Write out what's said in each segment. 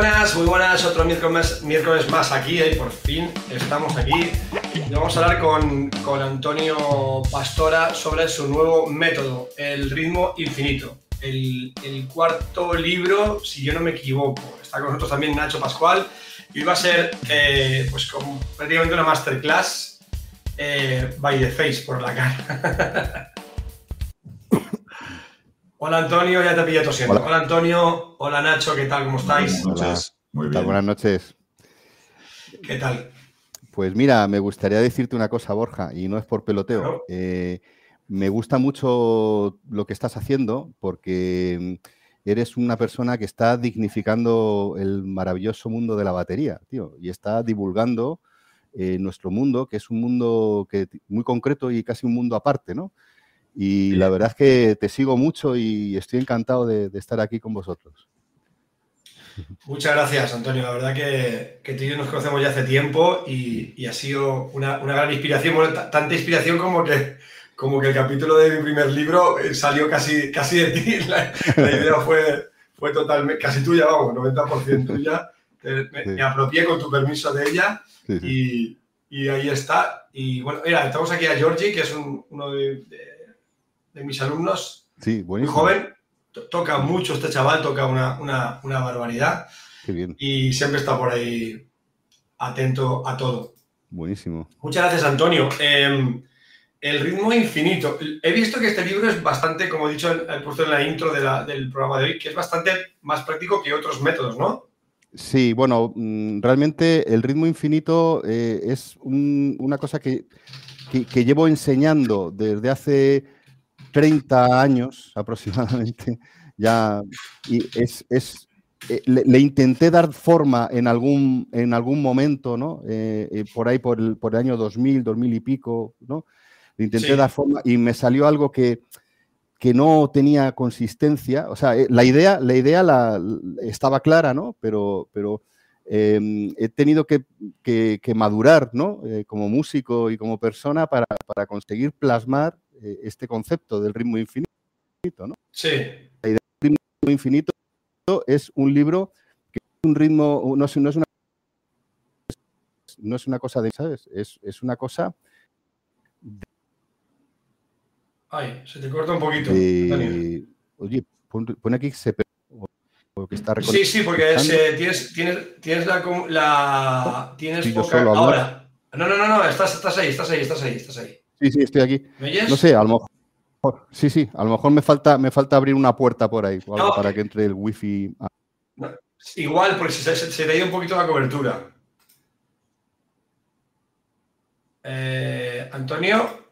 buenas, muy buenas. Otro miércoles, más aquí, eh, por fin estamos aquí. Y vamos a hablar con, con Antonio Pastora sobre su nuevo método, el ritmo infinito. El, el, cuarto libro, si yo no me equivoco. Está con nosotros también Nacho Pascual. Y va a ser eh, pues prácticamente una masterclass eh, by the face, por la cara. Hola Antonio, ya te pillo tosiendo. Hola. Hola. Antonio, hola Nacho, ¿qué tal? ¿Cómo estáis? Buenas noches. Muy bien. Buenas noches. ¿Qué tal? Pues mira, me gustaría decirte una cosa, Borja, y no es por peloteo. Eh, me gusta mucho lo que estás haciendo porque eres una persona que está dignificando el maravilloso mundo de la batería, tío, y está divulgando eh, nuestro mundo, que es un mundo que, muy concreto y casi un mundo aparte, ¿no? Y la verdad es que te sigo mucho y estoy encantado de, de estar aquí con vosotros. Muchas gracias, Antonio. La verdad que, que, tú y yo nos conocemos ya hace tiempo y, y ha sido una, una, gran inspiración. Bueno, tanta inspiración como que, como que el capítulo de mi primer libro eh, salió casi, casi de ti. La, la idea fue, fue totalmente, casi tuya, vamos, 90% tuya. Me, sí. me, apropié con tu permiso de ella sí, sí. Y, y, ahí está. Y bueno, mira, estamos aquí a Georgie, que es un, uno de, de de mis alumnos, sí, muy joven, toca mucho este chaval, toca una, una, una barbaridad y siempre está por ahí atento a todo. Buenísimo. Muchas gracias, Antonio. Eh, el ritmo infinito. He visto que este libro es bastante, como he dicho, he puesto en la intro de la, del programa de hoy, que es bastante más práctico que otros métodos, ¿no? Sí, bueno, mm, realmente el ritmo infinito eh, es un, una cosa que, que, que llevo enseñando desde hace 30 años aproximadamente, ya, y es, es eh, le, le, intenté dar forma en algún, en algún momento, ¿no? Eh, eh, por ahí, por el, por el año 2000, 2000 y pico, ¿no? Le intenté sí. dar forma y me salió algo que, que no tenía consistencia. O sea, eh, la idea, la idea la, estaba clara, ¿no? Pero, pero eh, he tenido que, que, que madurar, ¿no? Como músico y como persona para, para conseguir plasmar eh, este concepto del ritmo infinito, ¿no? Sí. La idea del ritmo infinito es un libro que es un ritmo, no es, no es, una, no es una cosa de, ¿sabes? Es, es una cosa... De, Ay, se te corta un poquito. De, oye, pon, pon, aquí se que está Sí, sí, porque es, eh, tienes, tienes, tienes la, la tienes poca, ahora. No, no, no, no, estás, estás ahí, estás ahí, estás ahí, estás ahí. Sí, sí, estoy aquí. ¿Me oyes? No sé, a lo mejor. Sí, sí, a lo mejor me falta, me falta abrir una puerta por ahí no. para que entre el wifi. No, igual, porque se, se, se, te ha ido un poquito la cobertura. Eh, Antonio.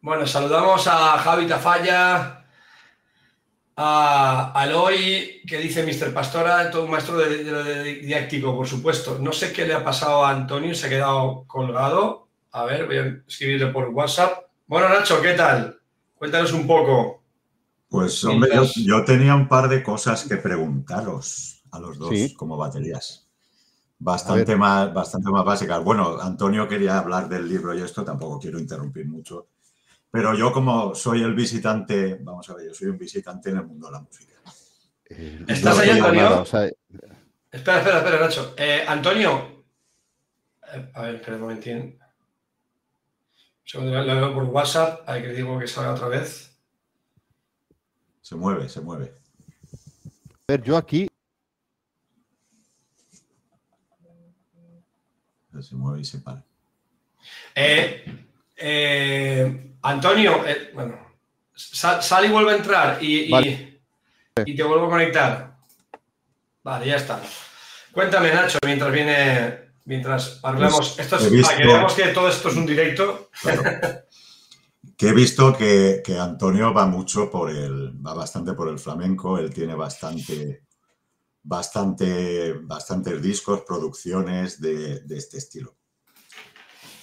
Bueno, saludamos a Javi Tafalla, a Aloy, que dice Mr. Pastora, todo un maestro de, de, de, didáctico, por supuesto. No sé qué le ha pasado a Antonio, se ha quedado colgado. A ver, voy a escribirle por WhatsApp. Bueno, Nacho, ¿qué tal? Cuéntanos un poco. Pues, hombre, yo, yo, tenía un par de cosas que preguntaros a los dos ¿Sí? como baterías. Bastante más, bastante más básicas. Bueno, Antonio quería hablar del libro y esto tampoco quiero interrumpir mucho. Pero yo como soy el visitante, vamos a ver, yo soy un visitante en el mundo de la música. Eh, ¿Estás ahí, Antonio? Nada, o sea... Espera, espera, espera, Nacho. Eh, Antonio, eh, a ver, espera un momentín. Segundo, lo veo por WhatsApp, hay que digo que salga otra vez. Se mueve, se mueve. A ver, yo aquí. Se mueve y se para. Eh, eh, Antonio, eh, bueno, sal, sal, y vuelve a entrar y, vale. y, y, te vuelvo a conectar. Vale, ya está. Cuéntame, Nacho, mientras viene mientras hablamos. Esto es, visto, que veamos que todo esto es un directo. Claro, que he visto que, que, Antonio va mucho por el, va bastante por el flamenco, él tiene bastante, bastante, bastantes discos, producciones de, de este estilo.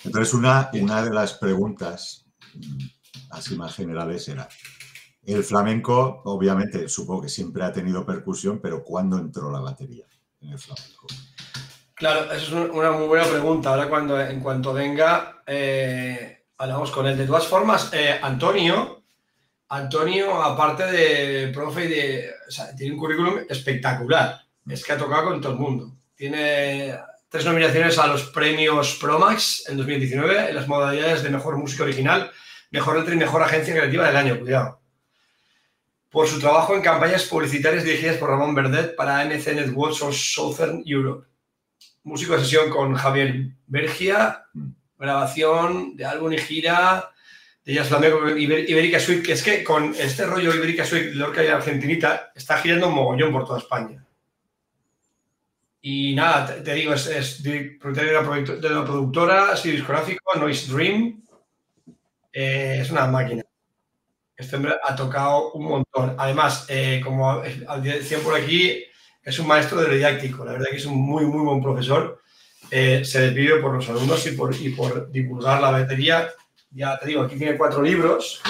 Entonces, una, una de las preguntas mm, así más generales era, el flamenco, obviamente, supongo que siempre ha tenido percusión, pero ¿cuándo entró la batería en el flamenco? Claro, esa es una muy buena pregunta. Ahora cuando en cuanto venga, eh, hablamos con él. De todas formas, eh, Antonio, Antonio, aparte de profe de. Tiene un currículum espectacular. Es que ha tocado con todo el mundo. Tiene tres nominaciones a los premios Promax en 2019 en las modalidades de mejor música original, mejor letra y mejor agencia creativa del año. Cuidado. Por su trabajo en campañas publicitarias dirigidas por Ramón Verdet para MC Networks of Southern Europe. Músico de sesión con Javier Bergia, grabación de álbum y gira de Jazz Flamenco Ibérica Suite, que es que con este rollo Ibérica Suite, Lorca y Argentinita, está girando un mogollón por toda España. Y nada, te, digo, es, de, una productora, así discográfico, Noise Dream. Eh, es una máquina. Este hombre ha tocado un montón. Además, eh, como decían por aquí, es un maestro de didáctico. La verdad que es un muy, muy buen profesor. Eh, se despide por los alumnos y por, y por divulgar la batería. Ya te digo, aquí tiene cuatro libros,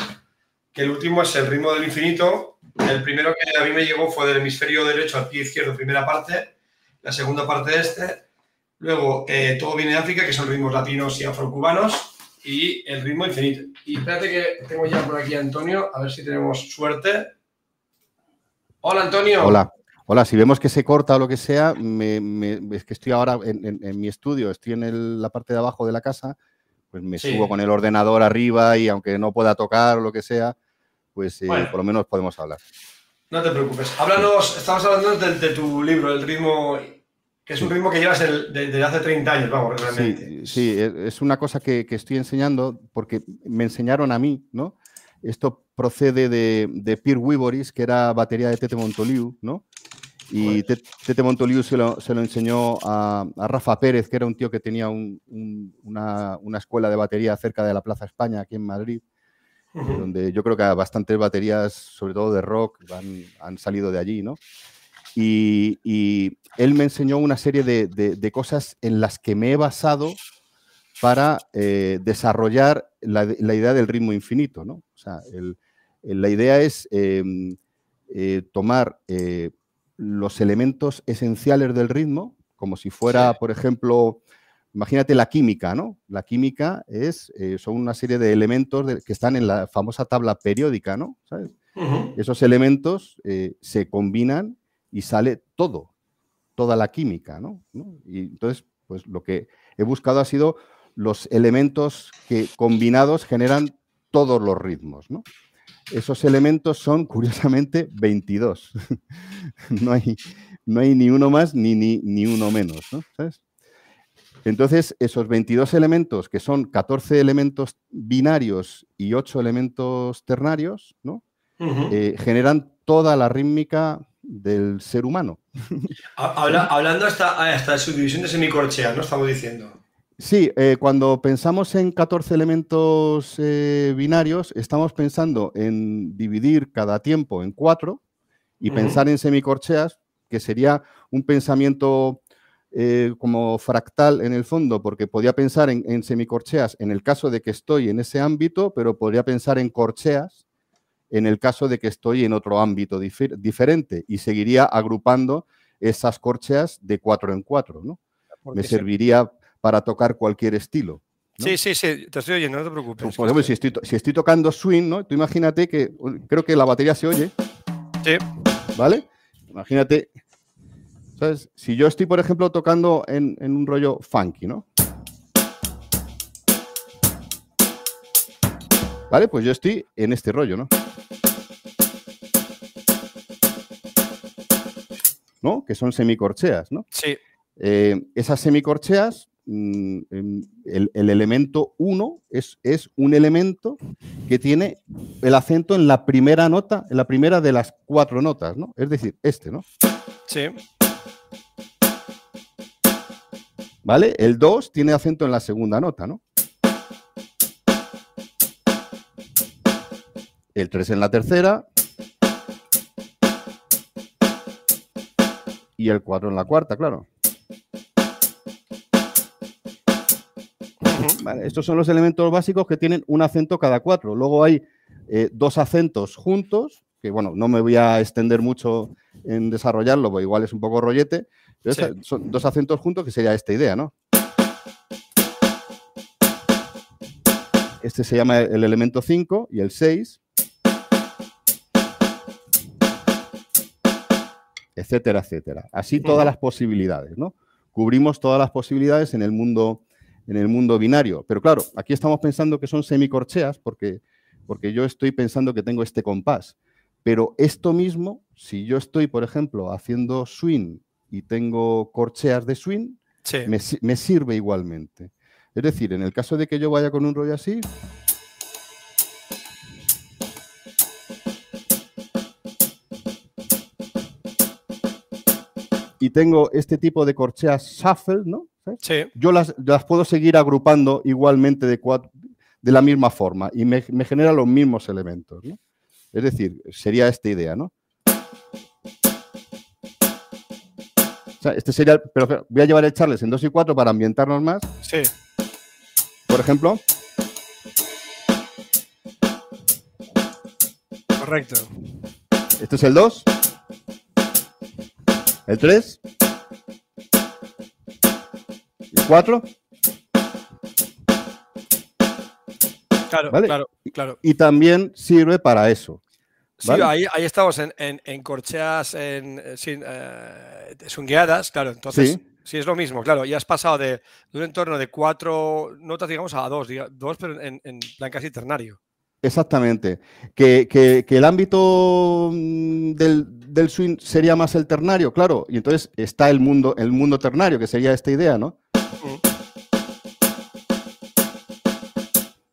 que el último es El ritmo del infinito. El primero que a mí me llegó fue del hemisferio derecho al pie izquierdo, primera parte la segunda parte de este. Luego, eh, todo viene de África, que son ritmos latinos y afrocubanos, y el ritmo infinito. Y espérate que tengo ya por aquí a Antonio, a ver si tenemos suerte. Hola, Antonio. Hola. Hola, si vemos que se corta o lo que sea, es que estoy ahora en, mi estudio, estoy en la parte de abajo de la casa, pues me subo con el ordenador arriba y aunque no pueda tocar o lo que sea, pues eh, por lo menos podemos hablar. No te preocupes. Háblanos, estamos hablando de, tu libro, el ritmo, que es un ritmo que llevas desde hace 30 años, vamos, realmente. Sí, es una cosa que, estoy enseñando porque me enseñaron a mí, ¿no? Esto procede de, de Pierre Wiboris, que era batería de Tete Montoliu, ¿no? Y Tete Montoliu se lo, enseñó a, Rafa Pérez, que era un tío que tenía una, una, escuela de batería cerca de la Plaza España, aquí en Madrid donde yo creo que bastantes baterías, sobre todo de rock, han, salido de allí, ¿no? Y, él me enseñó una serie de, cosas en las que me he basado para eh, desarrollar la, idea del ritmo infinito, ¿no? O sea, la idea es em, eh, tomar eh, los elementos esenciales del ritmo, como si fuera, por ejemplo, Imagínate la química, ¿no? La química es, eh, son una serie de elementos que están en la famosa tabla periódica, ¿no? Esos elementos eh, se combinan y sale todo, toda la química, ¿no? Y entonces, pues lo que he buscado ha sido los elementos que combinados generan todos los ritmos, ¿no? Esos elementos son, curiosamente, 22. no, hay, no hay ni uno más ni, ni, ni uno menos, ¿no? ¿Sabes? Entonces, esos 22 elementos, que son 14 elementos binarios y 8 elementos ternarios, ¿no? Eh, generan toda la rítmica del ser humano. hablando hasta, hasta de subdivisión de semicorcheas, ¿no? Estamos diciendo. Sí, eh, cuando pensamos en 14 elementos eh, binarios, estamos pensando en dividir cada tiempo en cuatro y pensar en semicorcheas, que sería un pensamiento eh, como fractal en el fondo, porque podía pensar en, semicorcheas en el caso de que estoy en ese ámbito, pero podría pensar en corcheas en el caso de que estoy en otro ámbito diferente y seguiría agrupando esas corcheas de cuatro en cuatro, ¿no? Me serviría para tocar cualquier estilo. Sí, sí, sí, te estoy oyendo, no te preocupes. Por ejemplo, si estoy, si estoy tocando swing, ¿no? Tú imagínate que, creo que la batería se oye. Sí. ¿Vale? Imagínate si yo estoy, por ejemplo, tocando en, un rollo funky, ¿no? ¿Vale? Pues yo estoy en este rollo, ¿no? ¿No? Que son semicorcheas, ¿no? Sí. Eh, esas semicorcheas, mm, el, elemento 1 es, es, un elemento que tiene el acento en la primera nota, en la primera de las cuatro notas, ¿no? Es decir, este, ¿no? Sí. ¿Vale? El 2 tiene acento en la segunda nota, ¿no? El 3 en la tercera. Y el 4 en la cuarta, claro. Estos son los elementos básicos que tienen un acento cada cuatro. Luego hay eh, dos acentos juntos, que bueno, no me voy a extender mucho en desarrollarlo, porque igual es un poco rollete, pero son dos acentos juntos que sería esta idea, ¿no? Este se llama el elemento 5 y el 6, etcétera, etcétera. Así todas las posibilidades, ¿no? Cubrimos todas las posibilidades en el mundo en el mundo binario. Pero claro, aquí estamos pensando que son semicorcheas porque, porque yo estoy pensando que tengo este compás. Pero esto mismo, si yo estoy, por ejemplo, haciendo swing y tengo corcheas de swing, me, me sirve igualmente. Es decir, en el caso de que yo vaya con un rollo así, y tengo este tipo de corcheas shuffle, ¿no? Sí. Yo las, puedo seguir agrupando igualmente de, de la misma forma y me, me genera los mismos elementos, ¿no? Es decir, sería esta idea, ¿no? O sea, este sería, pero voy a llevar el Charles en 2 y 4 para ambientarnos más. Sí. Por ejemplo. Correcto. Este es el 2. El 3. El 4. Claro, claro, claro. Y también sirve para eso. Sí, ahí, estamos en, en, corcheas en, eh, sin, eh, sungueadas, claro. Entonces, sí. es lo mismo, claro. Ya has pasado de, un entorno de cuatro notas, digamos, a dos, dos pero en, en plan casi ternario. Exactamente. Que, el ámbito mm, del, swing sería más el ternario, claro. Y entonces está el mundo, el mundo ternario, que sería esta idea, ¿no?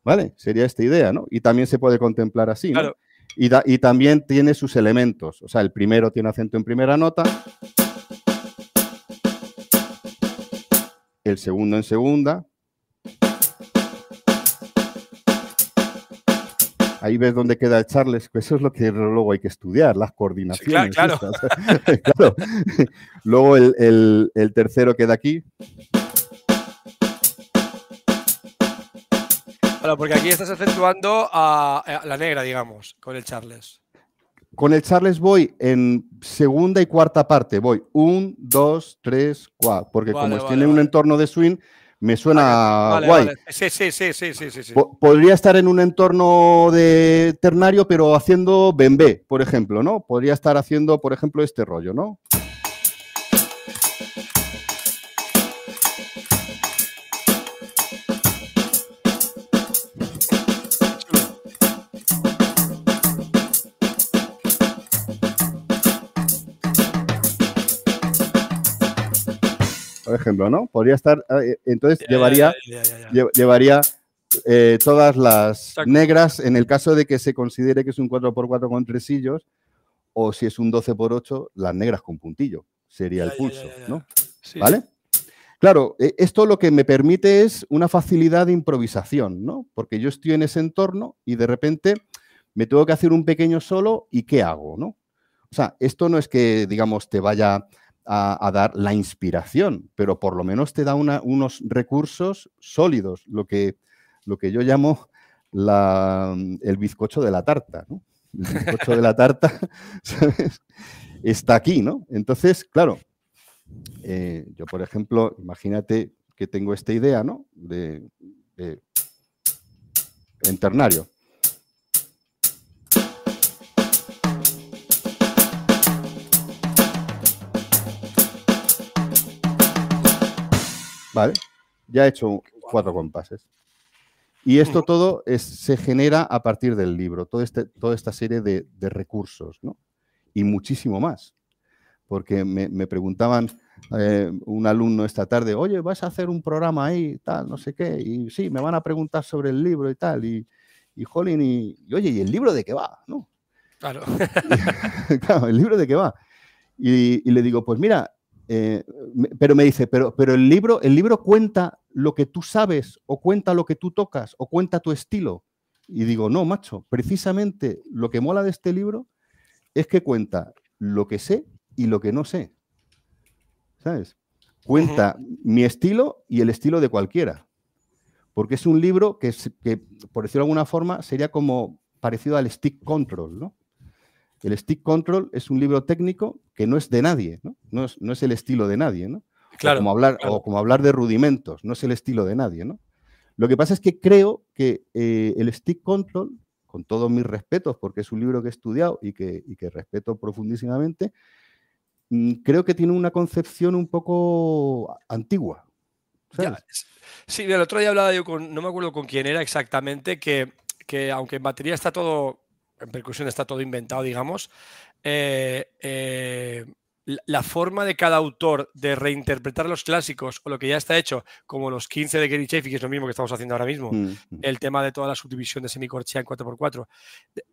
¿Vale? Sería esta idea, ¿no? Y también se puede contemplar así, ¿no? Y, y también tiene sus elementos. O sea, el primero tiene acento en primera nota. El segundo en segunda. Ahí ves dónde queda el Charles, eso es lo que luego hay que estudiar, las coordinaciones. claro, Luego el, tercero queda aquí. Claro, porque aquí estás acentuando a, la negra, digamos, con el Charles. Con el Charles voy en segunda y cuarta parte. Voy un, dos, tres, cuatro. Porque como tiene un entorno de swing, me suena guay. Sí, sí, sí, sí, sí, sí. Podría estar en un entorno de ternario, pero haciendo bembé, por ejemplo, ¿no? Podría estar haciendo, por ejemplo, este rollo, ¿no? Ejemplo, ¿no? Podría estar, eh, entonces llevaría, llevaría eh, todas las negras en el caso de que se considere que es un 4x4 con tresillos o si es un 12x8, las negras con puntillo. Sería el pulso, ¿no? ¿Vale? Claro, e, esto lo que me permite es una facilidad de improvisación, ¿no? Porque yo estoy en ese entorno y de repente me tengo que hacer un pequeño solo y ¿qué hago, no? O sea, esto no es que, digamos, te vaya a, dar la inspiración, pero por lo menos te da unos recursos sólidos, lo que, lo que yo llamo el bizcocho de la tarta. El bizcocho de la tarta. Está aquí, ¿no? Entonces, claro, eh, yo, por ejemplo, imagínate que tengo esta idea, ¿no? De, de en ternario. ¿Vale? Ya he hecho cuatro compases. Y esto todo se genera a partir del libro, este, toda esta serie de, recursos, ¿no? Y muchísimo más. Porque me, preguntaban eh, un alumno esta tarde, oye, ¿vas a hacer un programa ahí, tal, no sé qué? Y sí, me van a preguntar sobre el libro y tal. Y, y jolín, y, oye, ¿y el libro de qué va? ¿No? Claro. claro, el libro de qué va. y, le digo, pues mira, eh, pero me dice, pero, pero el, libro, el libro cuenta lo que tú sabes, o cuenta lo que tú tocas, o cuenta tu estilo. Y digo, no, macho, precisamente lo que mola de este libro es que cuenta lo que sé y lo que no sé. ¿Sabes? Cuenta mi estilo y el estilo de cualquiera. Porque es un libro que, que, por decirlo de alguna forma, sería como parecido al stick control, ¿no? El stick control es un libro técnico que no es de nadie, ¿no? No es, el estilo de nadie, ¿no? Claro, o como, hablar, o como hablar de rudimentos, no es el estilo de nadie, ¿no? Lo que pasa es que creo que eh, el stick control, con todos mis respetos, porque es un libro que he estudiado y que, respeto profundísimamente, mm, creo que tiene una concepción un poco antigua. sí, el otro día hablaba yo con, no me acuerdo con quién era exactamente, que, que aunque en batería está todo, en percusión está todo inventado, digamos, eh, eh, la forma de cada autor de reinterpretar los clásicos o lo que ya está hecho, como los 15 de Gary Chaffee, que es lo mismo que estamos haciendo ahora mismo, mm, mm. el tema de toda la subdivisión de semicorchea en 4x4,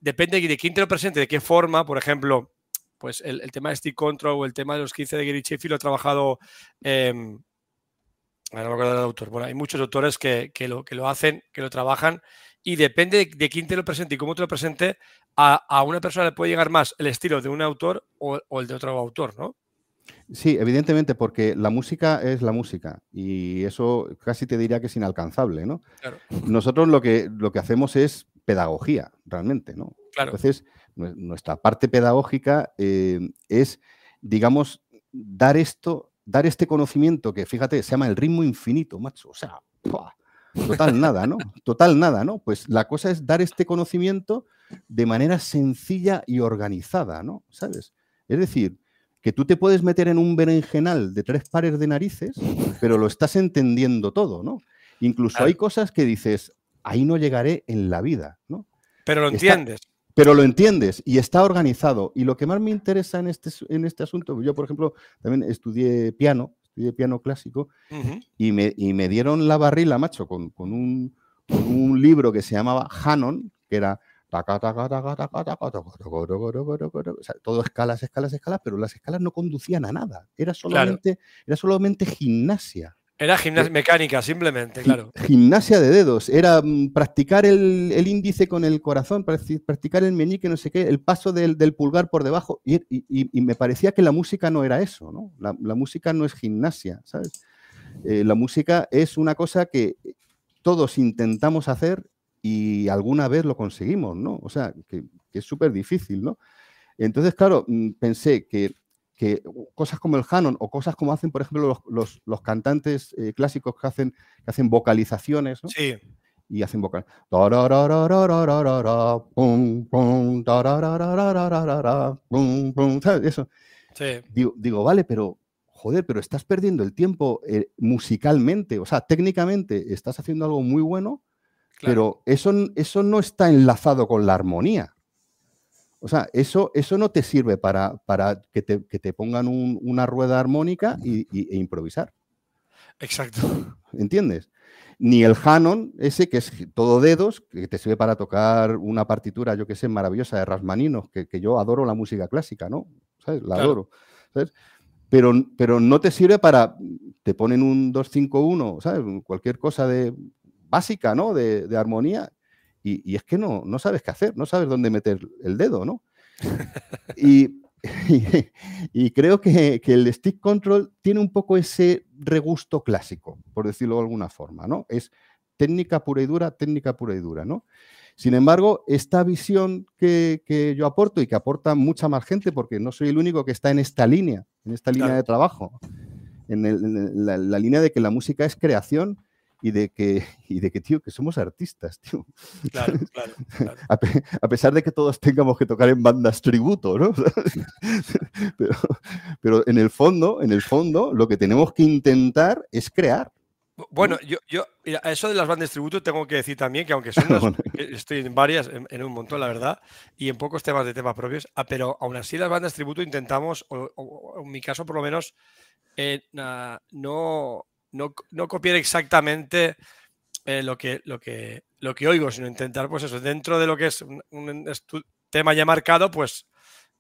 depende de quién te lo presente, de qué forma, por ejemplo, pues el, tema de Stick Control o el tema de los 15 de Gary Chaffee lo ha trabajado... Eh, no me acuerdo del autor. Bueno, hay muchos autores que, lo, que lo hacen, que lo trabajan y depende de, quién te lo presente y cómo te lo presente, a, una persona le puede llegar más el estilo de un autor o, el de otro autor, ¿no? Sí, evidentemente, porque la música es la música y eso casi te diría que es inalcanzable, ¿no? Nosotros lo que, lo que hacemos es pedagogía, realmente, ¿no? Entonces, nuestra parte pedagógica eh, es, digamos, dar esto, dar este conocimiento que, fíjate, se llama el ritmo infinito, macho. O sea, Total nada, ¿no? Total nada, ¿no? Pues la cosa es dar este conocimiento de manera sencilla y organizada, ¿no? ¿Sabes? Es decir, que tú te puedes meter en un berenjenal de tres pares de narices, pero lo estás entendiendo todo, ¿no? Incluso hay cosas que dices, ahí no llegaré en la vida, ¿no? Pero lo entiendes. pero lo entiendes y está organizado. Y lo que más me interesa en este, en este asunto, yo por ejemplo también estudié piano de piano clásico, y, me, y, me, dieron la barrila, macho, con, con, un, un, libro que se llamaba Hanon, que era todo escalas, escalas, escalas, pero las escalas no conducían a nada. Era solamente, era solamente gimnasia. Era gimnasia mecánica, simplemente, claro. Gimnasia de dedos. Era mm, practicar el, índice con el corazón, practicar el meñique, no sé qué, el paso del, pulgar por debajo. Y, me parecía que la música no era eso, ¿no? La, música no es gimnasia, ¿sabes? Eh, la música es una cosa que todos intentamos hacer y alguna vez lo conseguimos, ¿no? O sea, que, que es súper difícil, ¿no? Entonces, claro, mm, pensé que que cosas como el Hanon o cosas como hacen, por ejemplo, los, cantantes eh, clásicos que hacen, que hacen vocalizaciones, ¿no? Sí. Y hacen vocal. Eso. Sí. Digo, vale, pero joder, pero estás perdiendo el tiempo eh, musicalmente, o sea, técnicamente estás haciendo algo muy bueno, pero eso, eso no está enlazado con la armonía. O sea, eso, eso no te sirve para, para que, te, pongan una rueda armónica y, e improvisar. Exacto. ¿Entiendes? Ni el Hanon, ese que es todo dedos, que te sirve para tocar una partitura, yo que sé, maravillosa de Rasmaninos, que, yo adoro la música clásica, ¿no? ¿Sabes? La adoro. ¿sabes? Pero, pero no te sirve para. Te ponen un 251, ¿sabes? Cualquier cosa de básica, ¿no? De, de armonía y, es que no, no sabes qué hacer, no sabes dónde meter el dedo, ¿no? y, y, creo que, el stick control tiene un poco ese regusto clásico, por decirlo de alguna forma, ¿no? Es técnica pura y dura, técnica pura y dura, ¿no? Sin embargo, esta visión que, yo aporto y que aporta mucha más gente, porque no soy el único que está en esta línea, en esta línea de trabajo, en, la, línea de que la música es creación y de que, y de que, tío, que somos artistas, tío. Claro, claro. A, pesar de que todos tengamos que tocar en bandas tributo, ¿no? pero, pero en el fondo, en el fondo, lo que tenemos que intentar es crear. Bueno, yo, yo a eso de las bandas tributo tengo que decir también que aunque son estoy en varias, en, un montón, la verdad, y en pocos temas de temas propios, ah, pero aún así las bandas tributo intentamos, o, en mi caso por lo menos, eh, no, no, copiar exactamente eh, lo, que, lo, que, lo que oigo, sino intentar, pues eso, dentro de lo que es un, tema ya marcado, pues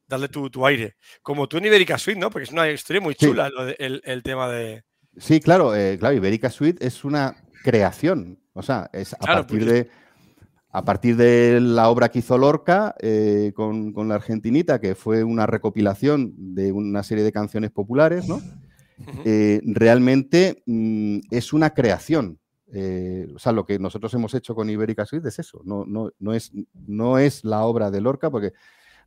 darle tu, aire. Como tú en Iberica Suite, ¿no? Porque es una historia muy chula el, tema de... Sí, claro, eh, claro, Iberica Suite es una creación. O sea, es a partir de a partir de la obra que hizo Lorca eh, con, con, la Argentinita, que fue una recopilación de una serie de canciones populares, ¿no? Eh, realmente mm, es una creación. Eh, o sea, lo que nosotros hemos hecho con Ibérica Suite es eso, no, no, no, es, no es la obra de Lorca, porque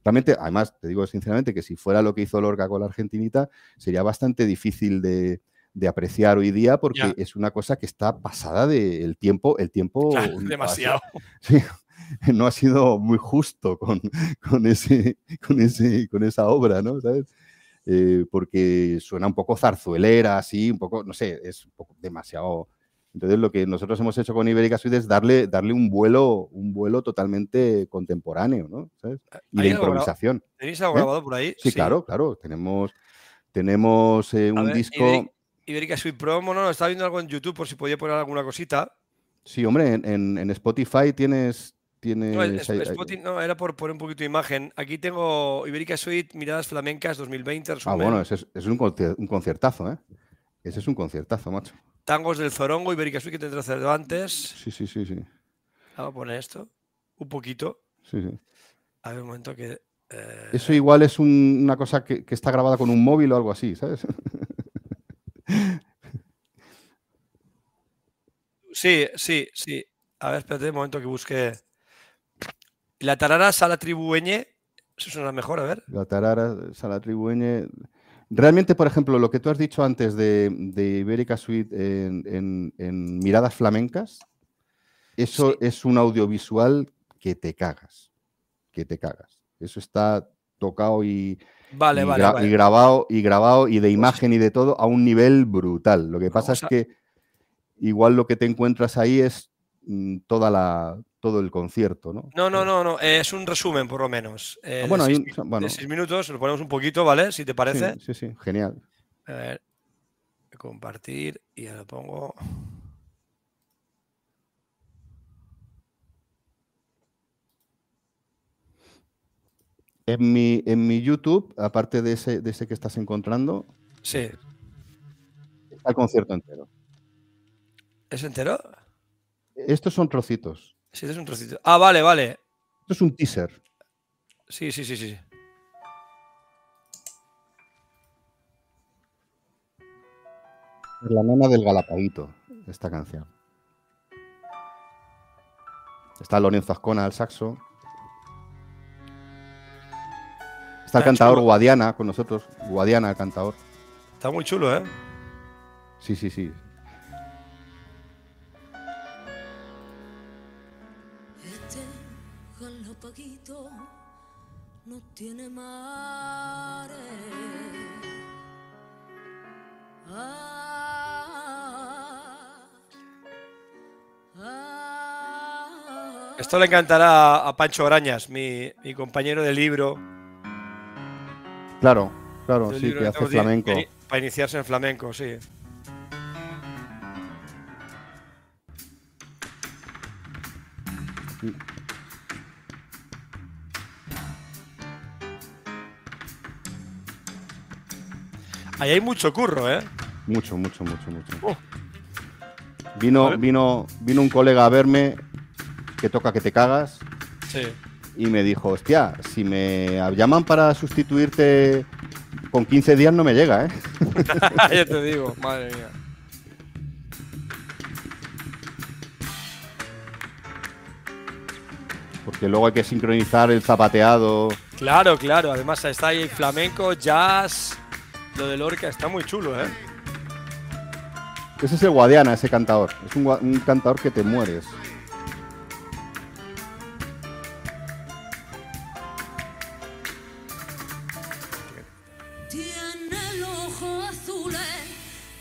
realmente, además, te digo sinceramente que si fuera lo que hizo Lorca con la Argentinita, sería bastante difícil de, apreciar hoy día porque es una cosa que está pasada del tiempo, el tiempo... demasiado. no ha sido muy justo con, ese, con, ese, con esa obra, ¿no? ¿Sabes? Eh, porque suena un poco zarzuelera, así, un poco, no sé, es un poco demasiado. Entonces, lo que nosotros hemos hecho con Ibérica Suite es darle, darle un vuelo, un vuelo totalmente contemporáneo, ¿no? ¿Sabes? Y de ¿Hay algo improvisación. ¿Tenéis algo ¿Eh? grabado por ahí? Sí, claro, claro. Tenemos, tenemos eh, un ver, disco. Iberica Suite Promo, no, no, estaba viendo algo en YouTube por si podía poner alguna cosita. Sí, hombre, en, en- en Spotify tienes. No, Spotify- no, era por poner un poquito de imagen. Aquí tengo Iberica Suite, Miradas Flamencas 2020, Ah, resumen. bueno, ese es, es un, conci- un conciertazo, ¿eh? Ese es un conciertazo, macho. Tangos del Zorongo, Iberica Suite que tendrá Cervantes. Sí, sí, sí, sí. Vamos a poner esto. Un poquito. sí, sí. A ver un momento que. eh, Eso igual es un- una cosa que, que está grabada con un móvil o algo así, ¿sabes? Sí, sí, sí. A ver, espérate un momento que busque. La tarara sala tribueñe. Eso suena mejor, a ver. La tarara, Sala Tribueñe. Realmente, por ejemplo, lo que tú has dicho antes de, de Ibérica Suite en, en- en Miradas Flamencas, eso Sí. es un audiovisual que te cagas. Que te cagas. Eso está tocado y, Vale, y, vale, gra- vale. y grabado y grabado y de imagen y de todo a un nivel brutal. Lo que pasa es que igual lo que te encuentras ahí es mm, toda la, todo el concierto, ¿no? No, no, no, no. eh, es un resumen, por lo menos. eh, Ah, bueno, de, hay seis, un- mi- bueno. de seis minutos, lo ponemos un poquito, ¿vale? Si te parece. Sí, sí, sí, genial. A ver. Compartir y ya lo pongo. En mi, en mi YouTube, aparte de ese, de ese que estás encontrando, Sí. está el concierto entero. ¿Es entero? Estos son trocitos. Sí, es un trocito. Ah, vale, vale. Esto es un teaser. Sí, sí, sí, sí. Es la nana del Galapaguito, esta canción. Está Lorenzo Ascona al saxo. Está el Está cantador chulo. Guadiana con nosotros. Guadiana, el cantador. Está muy chulo, ¿eh? Sí, sí, sí. Esto le encantará a Pancho Arañas, mi, mi compañero de libro. Claro, claro, sí, libro que hace flamenco. Para iniciarse en flamenco, sí. Ahí hay mucho curro, ¿eh? Mucho, mucho, mucho, mucho. Oh. Vino, vino, vino un colega a verme que toca que te cagas Sí. y me dijo, hostia, si me llaman para sustituirte con 15 días no me llega, ¿eh? ya te digo, madre mía. Porque luego hay que sincronizar el zapateado. Claro, claro. Además está ahí flamenco, jazz. Lo de Lorca está muy chulo, ¿eh? Ese es el Guadiana, ese cantador. Es un, cantador que te mueres. Tiene el ojo azul,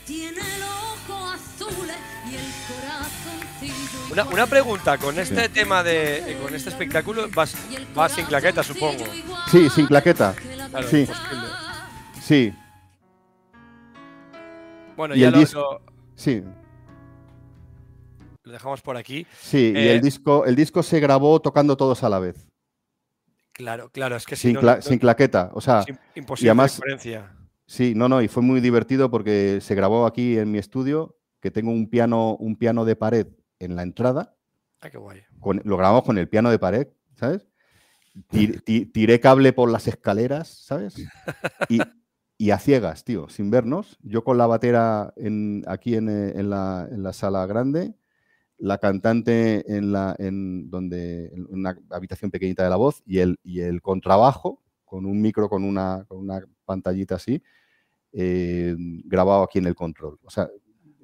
tiene el ojo azul y el corazoncillo. Una, una pregunta, con este tema de. con este espectáculo, vas, vas sin claqueta, supongo. Sí, sin claqueta. Claro, Sí. Sí, Bueno, Y ya el lo, disco- lo- sí, lo dejamos por aquí. sí. y Eh, el disco, el disco se grabó tocando todos a la vez. Claro, claro, es que si Sin, no, cla- no- sin claqueta. O sea, imposible además- la coherencia. sí, no, no, y fue muy divertido porque se grabó aquí en mi estudio, que tengo un piano, un piano de pared en la entrada. Ah, qué guay. con- lo grabamos con el piano de pared, ¿sabes? Ti- ti- tiré cable por las escaleras, ¿sabes? Y, y a ciegas, tío, sin vernos. Yo con la batera en, aquí en, eh, en la, en la sala grande, la cantante en, la, en, donde, en una habitación pequeñita de la voz y el, y el contrabajo con un micro, con una, con una pantallita así, eh, grabado aquí en el control. O sea,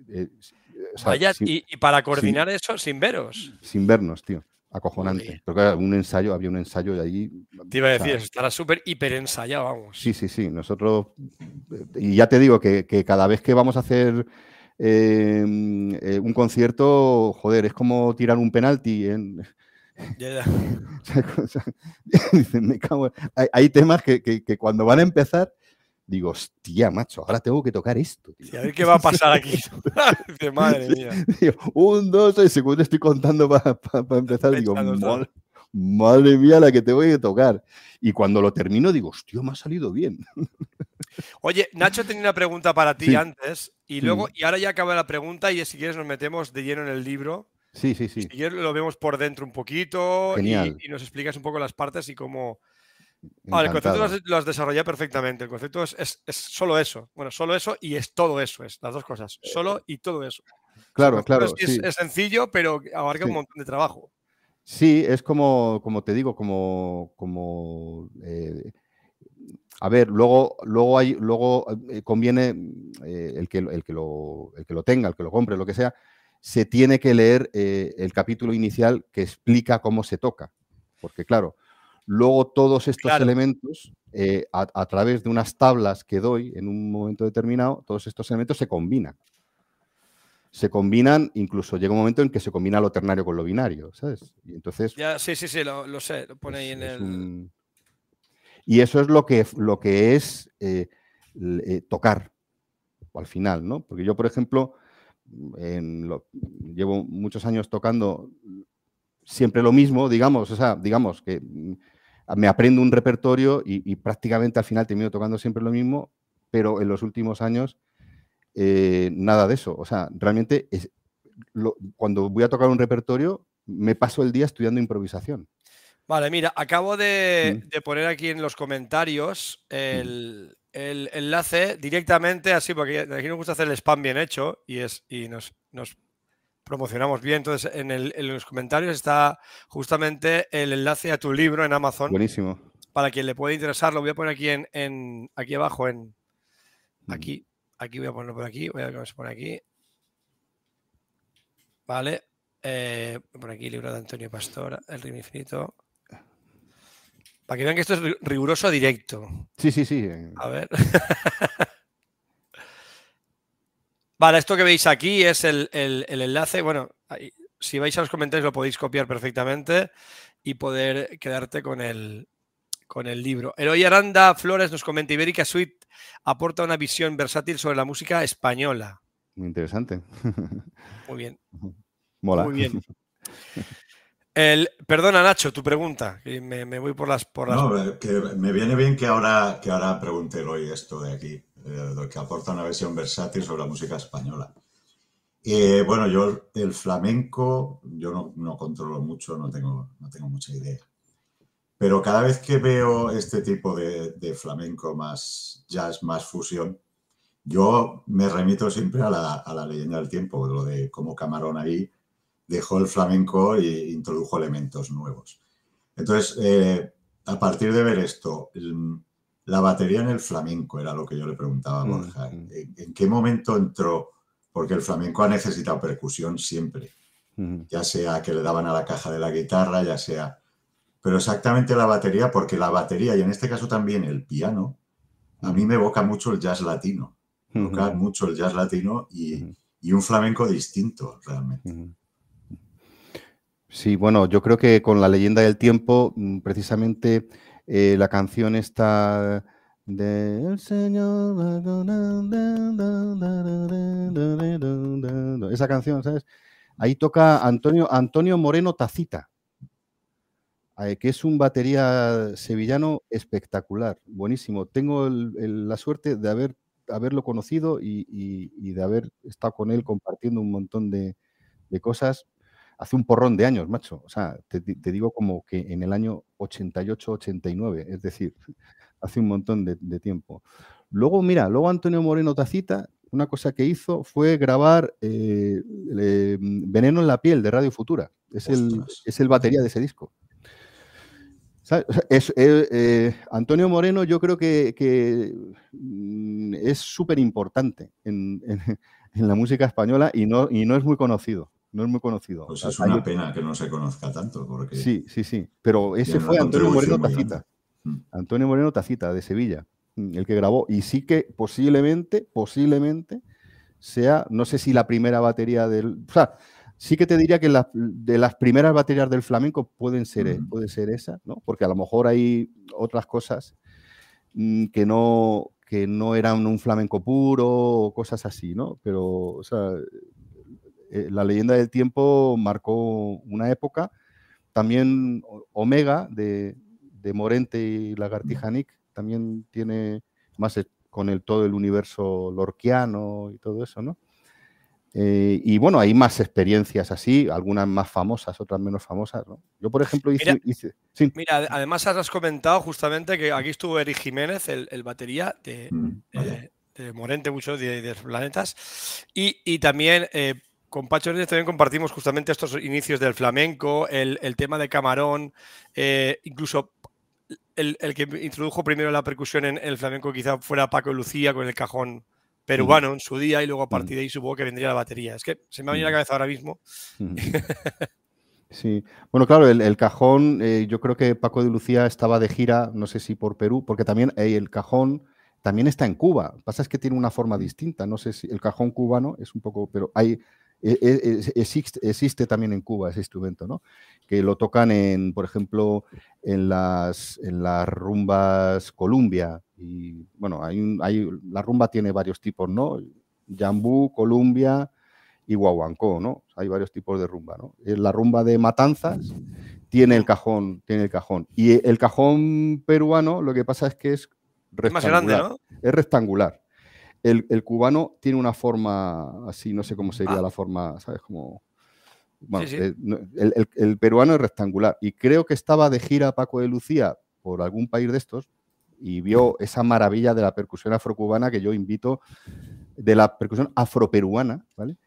eh, o sea, Vaya, sin, y, y para coordinar eso sin veros. sin vernos, tío. Acojonante. Joder. Porque era un ensayo, había un ensayo y allí. Te iba a o sea, decir, estará súper hiper ensayado, vamos. Sí, sí, sí. Nosotros, y ya te digo que, que cada vez que vamos a hacer eh, eh, un concierto, joder, es como tirar un penalti. En, Ya, ya. dicen, me cago en- hay, hay temas que, que- que cuando van a empezar, digo, hostia, macho, ahora tengo que tocar esto. tío". Y a ver qué va a pasar aquí. Madre mía. Digo, un, dos, tres, segundo estoy contando para empezar. Digo. "Madre- madre mía la que te voy a tocar. Y cuando lo termino, digo, hostia, me ha salido bien. Oye, Nacho tenía una pregunta para ti Sí. antes y luego, Mm. y ahora ya acaba la pregunta y si quieres nos metemos de lleno en el libro. Sí, sí, sí. Si quieres lo vemos por dentro un poquito y- Genial. Y, nos explicas un poco las partes y cómo... Vale, el concepto lo has, lo has desarrollado perfectamente. El concepto es, es- es solo eso. Bueno, solo eso y es todo eso. Es las dos cosas. Solo y todo eso. Claro, claro. es, es- sí. es sencillo, pero abarca un Sí. montón de trabajo. Sí, es como, como te digo, como, como eh, a ver, luego, luego hay, luego eh, conviene eh, el, que, el, que lo, el que lo tenga, el que lo compre, lo que sea, se tiene que leer eh, el capítulo inicial que explica cómo se toca. Porque, claro, luego todos estos Claro. elementos, eh, a, a través de unas tablas que doy en un momento determinado, todos estos elementos se combinan. Se combinan, incluso llega un momento en que se combina lo ternario con lo binario, ¿sabes? Y entonces Ya, sí, sí, sí, lo, lo sé. Lo pone ahí en el. un- Y eso es lo que, lo que es eh, eh, tocar al final, ¿no? Porque yo, por ejemplo, en lo- llevo muchos años tocando siempre lo mismo, digamos, o sea, digamos que mm, me aprendo un repertorio y, y prácticamente al final termino tocando siempre lo mismo, pero en los últimos años eh, nada de eso. O sea, realmente es, lo- cuando voy a tocar un repertorio me paso el día estudiando improvisación. Vale, mira, acabo de, de poner aquí en los comentarios el, el enlace directamente así, porque aquí nos gusta hacer el spam bien hecho y, es, y nos, nos promocionamos bien. Entonces, en, el- en los comentarios está justamente el enlace a tu libro en Amazon. Buenísimo. Para quien le pueda interesar, lo voy a poner aquí en, en- aquí abajo, en Mm. aquí, aquí voy a ponerlo por aquí, voy a ver cómo se pone aquí. Vale. Eh, por aquí, libro de Antonio Pastor, El ritmo infinito. Para que vean que esto es ri- riguroso directo. Sí, sí, sí. eh, A ver. vale, esto que veis aquí es el, el- el enlace. Bueno, ahí, si vais a los comentarios lo podéis copiar perfectamente y poder quedarte con el, con el libro. Eloy Aranda Flores nos comenta, Ibérica Suite aporta una visión versátil sobre la música española. Muy interesante. Muy bien, Mola. muy bien. El, perdona, Nacho, tu pregunta. me, me voy por las... Por las... No, que me viene bien que ahora, que ahora pregunte hoy esto de aquí, lo que aporta una versión versátil sobre la música española. Eh, bueno, yo el flamenco, yo no, no controlo mucho, no tengo, no tengo mucha idea. Pero cada vez que veo este tipo de, de flamenco más jazz, más fusión, yo me remito siempre a la, a la leyenda del tiempo, lo de cómo Camarón ahí dejó el flamenco e introdujo elementos nuevos. Entonces, eh, a partir de ver esto, la batería en el flamenco era lo que yo le preguntaba a Mm, Borja. mm. ¿En, en qué momento entró? Porque el flamenco ha necesitado percusión siempre, Ujú. ya sea que le daban a la caja de la guitarra, ya sea... Pero exactamente la batería, porque la batería, y en este caso también el piano, a mí me evoca mucho el jazz latino. Me evoca Ujú. mucho el jazz latino y, un flamenco distinto, realmente. Sí, bueno, yo creo que con la leyenda del tiempo, mm, precisamente eh, la canción está de El Señor. Esa canción, ¿sabes? Ahí toca Antonio, Antonio Moreno Tacita, eh, que es un batería sevillano espectacular, buenísimo. Tengo la suerte de haber, haberlo conocido y, y- y de haber estado con él compartiendo un montón de, de cosas hace un porrón de años, macho. O sea, te, digo como que en el año 88-89, es decir, hace un montón de, de tiempo. Luego, mira, luego Antonio Moreno Tacita, una cosa que hizo fue grabar eh, eh, Veneno en la piel de Radio Futura. Es el, es el batería de ese disco. Es, eh, eh, Antonio Moreno yo creo que, que, mm, es súper importante en, en- en la música española y no, y no es muy conocido. No es muy conocido. Pues es una pena que no se conozca tanto, porque Sí, sí, sí. Pero ese fue Antonio Moreno Tacita. grande. Mm. Antonio Moreno Tacita, de Sevilla, mm, el que grabó. Y sí que posiblemente, posiblemente sea, no sé si la primera batería del. O sea, sí que te diría que la- de las primeras baterías del flamenco pueden ser, Ujú. puede ser esa, ¿no? Porque a lo mejor hay otras cosas que no, que no eran un flamenco puro o cosas así, ¿no? Pero, o sea, eh, la leyenda del tiempo marcó una época. También Omega de, de Morente y Lagartijanic también tiene más eh, con el todo el universo lorquiano y todo eso, ¿no? Eh, y bueno, hay más experiencias así, algunas más famosas, otras menos famosas, ¿no? Yo, por ejemplo, hice... Mira. hice- sí, Mira, ad- además has comentado justamente que aquí estuvo Eric Jiménez, el, el batería de, Mm, vaya. de- de Morente, mucho de, de los planetas. Y, y también eh, con Pacho Núñez también compartimos justamente estos inicios del flamenco, el, el tema de Camarón, eh, incluso el, el que introdujo primero la percusión en el flamenco quizá fuera Paco Lucía con el cajón peruano en su día y luego a partir de ahí supongo que vendría la batería. Es que se me ha venido a la cabeza ahora mismo. Sí, bueno, claro, el, el cajón, eh, yo creo que Paco de Lucía estaba de gira, no sé si por Perú, porque también eh, el cajón también está en Cuba. Pasa es que tiene una forma distinta, no sé si el cajón cubano es un poco, pero hay, existe, existe también en Cuba ese instrumento, ¿no? Que lo tocan en, por ejemplo, en las, en las rumbas Columbia. Y bueno, hay, un- hay la rumba tiene varios tipos, ¿no? Jambú, Columbia y guaguancó, ¿no? Hay varios tipos de rumba, ¿no? Eh, La rumba de Matanzas tiene el cajón, tiene el cajón. Y el cajón peruano, lo que pasa es que es Es más grande, rectangular. ¿no? Es rectangular. El, el cubano tiene una forma así, no sé cómo sería Ah. la forma, ¿sabes? Como. Bueno, Sí, sí. eh, el- el peruano es rectangular. Y creo que estaba de gira Paco de Lucía por algún país de estos y vio esa maravilla de la percusión afrocubana que yo invito, de la percusión afroperuana, ¿vale?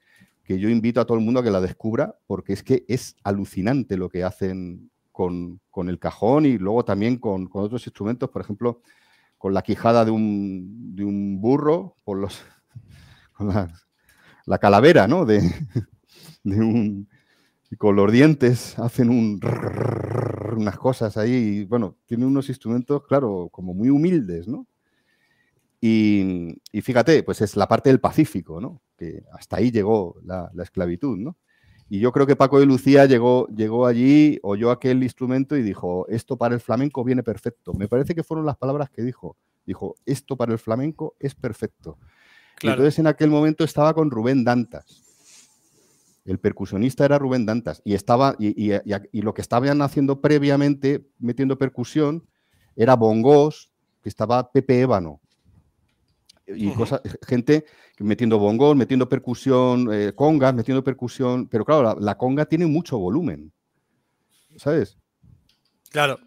Que yo invito a todo el mundo a que la descubra porque es que es alucinante lo que hacen con, con el cajón y luego también con, con otros instrumentos, por ejemplo, con la quijada de un, de un burro, por los, con la, la calavera, ¿no? De, de un, y con los dientes hacen un, unas cosas ahí. Y, bueno, tiene unos instrumentos, claro, como muy humildes, ¿no? Y, y fíjate, pues es la parte del Pacífico, ¿no? Que hasta ahí llegó la, la esclavitud, ¿no? Y yo creo que Paco de Lucía llegó, llegó allí, oyó aquel instrumento y dijo, esto para el flamenco viene perfecto. Me parece que fueron las palabras que dijo. Dijo, esto para el flamenco es perfecto. Claro. entonces en aquel momento estaba con Rubén Dantas. El percusionista era Rubén Dantas. Y, estaba, y- y lo que estaban haciendo previamente, metiendo percusión, era bongos, que estaba Pepe Ébano. Y cosas, gente metiendo bongos, metiendo percusión, eh, congas, metiendo percusión. Pero claro, la, la conga tiene mucho volumen. ¿Sabes? Claro.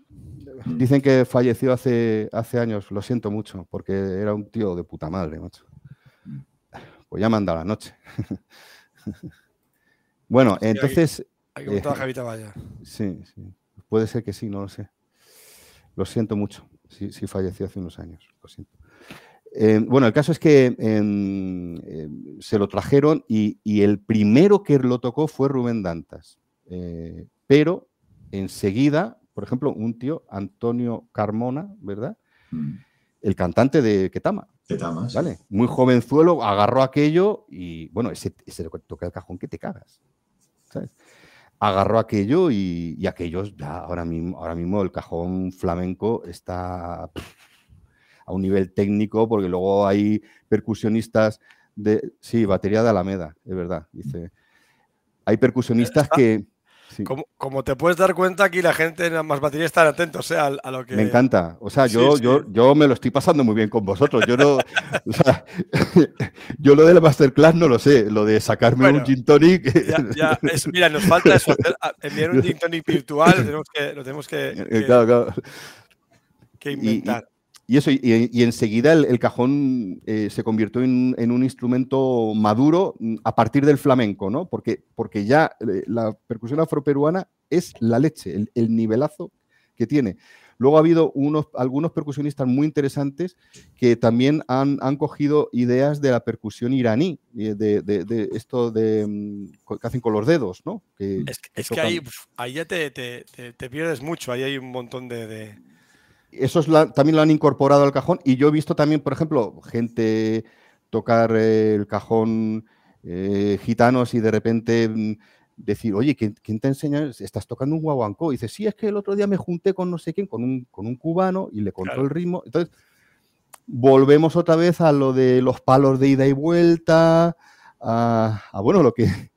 Dicen que falleció hace, hace años, lo siento mucho, porque era un tío de puta madre, macho. Pues ya me han dado la noche. bueno, Sí, entonces, Hay que montar Eh, a Javita Valla. sí, sí, puede ser que sí, no lo sé. Lo siento mucho, si, si falleció hace unos años, lo siento. Eh, bueno, el caso es que em, em, se lo trajeron y, y el primero que lo tocó fue Rubén Dantas. Eh, pero enseguida, por ejemplo, un tío, Antonio Carmona, ¿verdad? Mm. El cantante de Ketama, ¿Qué tamas? ¿vale? Muy jovenzuelo, agarró aquello y, bueno, ese, ese toca el cajón que te cagas, ¿sabes? Agarró aquello y, y aquello, ya ahora mismo, ahora mismo el cajón flamenco está pff, a un nivel técnico, porque luego hay percusionistas de, sí, batería de Alameda, es verdad, dice. Hay percusionistas Está- que... sí. Como, como te puedes dar cuenta, aquí la gente en más batería están atentos eh, a, a lo que. Me encanta. O sea, yo, sí. Yo, yo me lo estoy pasando muy bien con vosotros. Yo no. o sea, yo lo de la masterclass no lo sé. Lo de sacarme Bueno, un gin tonic. Ya, ya, es- mira, nos falta eso, enviar un gin tonic virtual, lo tenemos que, lo tenemos que, que- claro, claro. que y- inventar. Y eso, y, y enseguida el, el cajón eh, se convirtió en, en un instrumento maduro mm, a partir del flamenco, ¿no? Porque, porque ya eh, la percusión afroperuana es la leche, el, el nivelazo que tiene. Luego ha habido unos, algunos percusionistas muy interesantes que también han, han cogido ideas de la percusión iraní, de, de- de- esto de mm, que hacen con los dedos, ¿no? Que- Es, que- es ahí, ahí ya te, te- te- te pierdes mucho, ahí hay un montón de... la- también lo han incorporado al cajón y yo he visto también, por ejemplo, gente tocar eh, el cajón eh, gitanos y de repente mm, decir, oye, ¿quién, quién te enseña? Estás tocando un guaguancó. Y dice, sí, es que el otro día me junté con no sé quién, con un, con un cubano y le contó Claro. el ritmo. Entonces, volvemos otra vez a lo de los palos de ida y vuelta, a, a, bueno, lo que...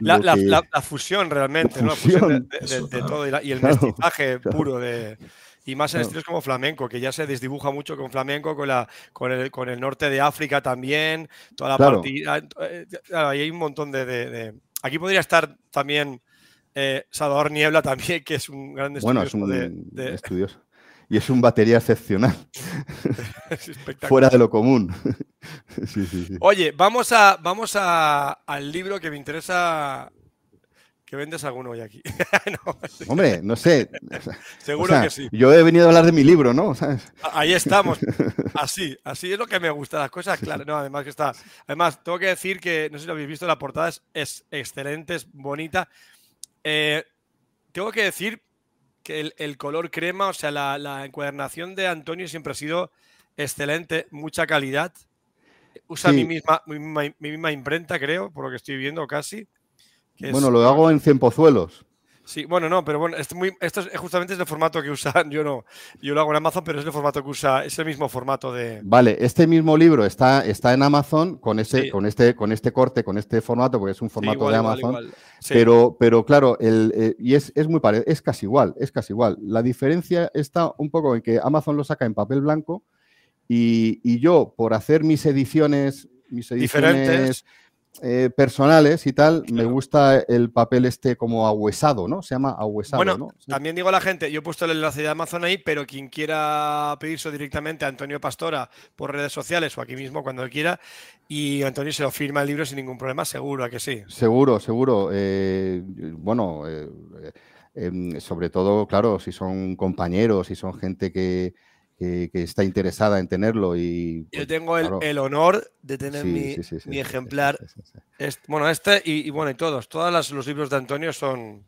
La, lo la- que- la- la fusión realmente, ¿no? La fusión de, fusión. de- de- Eso, de claro. todo y, la- y el Claro, mestizaje claro. puro de... Y más en estilos como flamenco, que ya se desdibuja mucho con flamenco, con, la, con, el, con el norte de África también, toda la Claro. parte... ah, eh, Claro, ahí hay un montón de... de- de- Aquí podría estar también eh, Salvador Niebla también, que es un gran Bueno, es estudioso un de, de- estudioso. Y es un batería excepcional, es espectacular. fuera de lo común. sí, sí, sí. Oye, vamos a vamos a, al libro que me interesa que vendes alguno hoy aquí. No, Hombre, no sé. o seguro sea, que sí. Yo he venido a hablar de mi libro, ¿no? Ahí estamos. Así, así es lo que me gusta, las cosas claras. No, además que está. Además, tengo que decir que, no sé si lo habéis visto, la portada es, es excelente, es bonita. Eh, tengo que decir que el, el color crema, o sea, la, la encuadernación de Antonio siempre ha sido excelente, mucha calidad. Usa Sí. mi, misma, mi, misma, mi misma imprenta, creo, por lo que estoy viendo casi. Es- Bueno, lo hago en Cienpozuelos. Sí, bueno, no, pero bueno, muy, esto es, justamente es el formato que usa, yo no, yo lo hago en Amazon, pero es el formato que usa, es el mismo formato de... Vale, este mismo libro está, está en Amazon con, ese, Sí. con, este, con este corte, con este formato, porque es un Sí, formato igual, de igual, Amazon. igual. Sí, Pero, pero claro, el, eh, y es, es muy parecido, es casi igual, es casi igual. La diferencia está un poco en que Amazon lo saca en papel blanco y, y yo, por hacer mis ediciones, mis Diferentes. Eh, personales y tal, me gusta el papel este como ahuesado, ¿no? Se llama ahuesado, Bueno, ¿no? Sí. También digo a la gente, yo he puesto el enlace de Amazon ahí, pero quien quiera pedirse directamente a Antonio Pastora por redes sociales o aquí mismo cuando quiera, y Antonio se lo firma el libro sin ningún problema, seguro, ¿a que sí? Seguro, seguro. eh, bueno, eh, eh, em, sobre todo, claro, si son compañeros, si son gente que, que- que está interesada en tenerlo y... Yo pues, tengo el, claro, el honor de tener sí, mi, sí, sí, ejemplar. Este- bueno, este y, y bueno, y todos, todos los libros de Antonio son...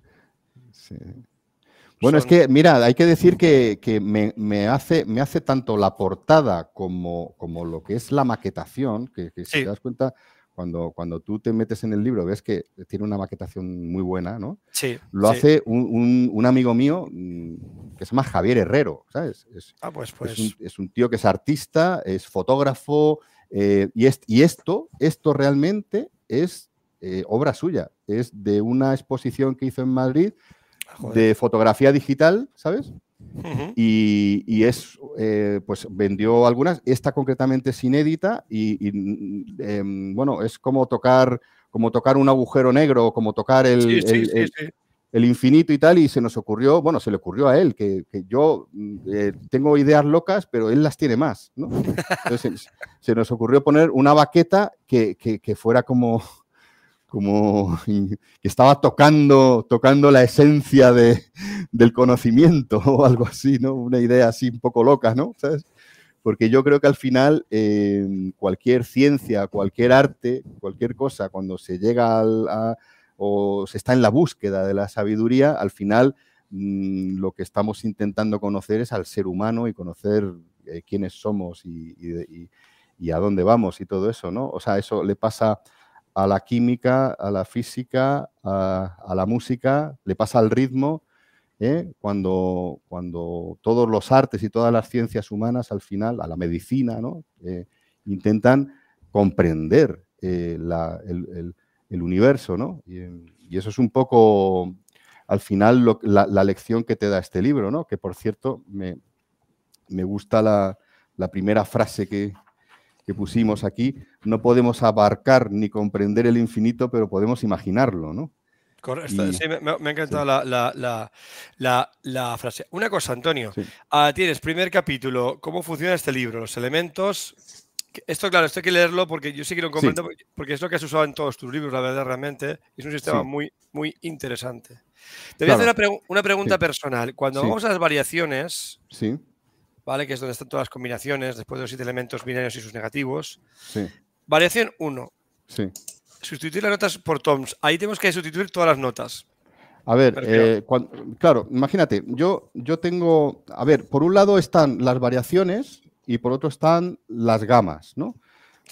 Bueno, es que, mira, hay que decir que, que me, me hace, me hace tanto la portada como, como lo que es la maquetación, que, que si te das cuenta, cuando, cuando tú te metes en el libro, ves que tiene una maquetación muy buena, ¿no? Sí, Lo sí. hace un, un- un amigo mío mm, que se llama Javier Herrero, ¿sabes? Es, Ah, pues, pues... es, un, es un tío que es artista, es fotógrafo, eh, y, es- y esto, esto realmente es eh, obra suya. Es de una exposición que hizo en Madrid joder. de fotografía digital, ¿sabes? Y, y es, eh, pues vendió algunas, esta concretamente es inédita y, y, em, bueno, es como tocar, como tocar un agujero negro, o como tocar el, Sí, sí, el- sí, el- sí. el infinito y tal, y se nos ocurrió, bueno, se le ocurrió a él, que, que yo mm, eh, tengo ideas locas, pero él las tiene más, ¿no? Entonces, se, se nos ocurrió poner una baqueta que, que- que fuera como, como que estaba tocando, tocando la esencia de, del conocimiento o algo así, ¿no? Una idea así un poco loca, ¿no? ¿Sabes? Porque yo creo que al final eh, cualquier ciencia, cualquier arte, cualquier cosa, cuando se llega al, o se está en la búsqueda de la sabiduría, al final mmm, lo que estamos intentando conocer es al ser humano y conocer eh, quiénes somos y, y, y, a dónde vamos y todo eso, ¿no? O sea, eso le pasa a la química, a la física, a, la música, le pasa al ritmo, ¿eh? cuando, cuando todos los artes y todas las ciencias humanas al final, a la medicina, ¿no? Eh, intentan comprender eh, el, universo, ¿no? Y, eso es un poco, al final, la, la, lección que te da este libro, ¿no? Que, por cierto, me, me gusta la, la primera frase que, que pusimos aquí, no podemos abarcar ni comprender el infinito, pero podemos imaginarlo, ¿no? Correcto, y, sí, me, me, ha encantado sí. la, la, la, la, frase. Una cosa, Antonio, sí. uh, tienes primer capítulo, ¿cómo funciona este libro? Los elementos. Esto, claro, esto hay que leerlo porque yo sí que lo comprendo, porque es lo que has usado en todos tus libros, la verdad, realmente. Es un sistema muy, muy interesante. Te voy a hacer una, pregu- una pregunta personal. Cuando vamos a las variaciones, Sí, ¿vale? Que es donde están todas las combinaciones, después de los siete elementos binarios y sus negativos. sí, Variación 1. sí. Sustituir las notas por toms. Ahí tenemos que sustituir todas las notas. A ver, eh, claro, imagínate, yo, yo tengo, a ver, por un lado están las variaciones y por otro están las gamas, ¿no?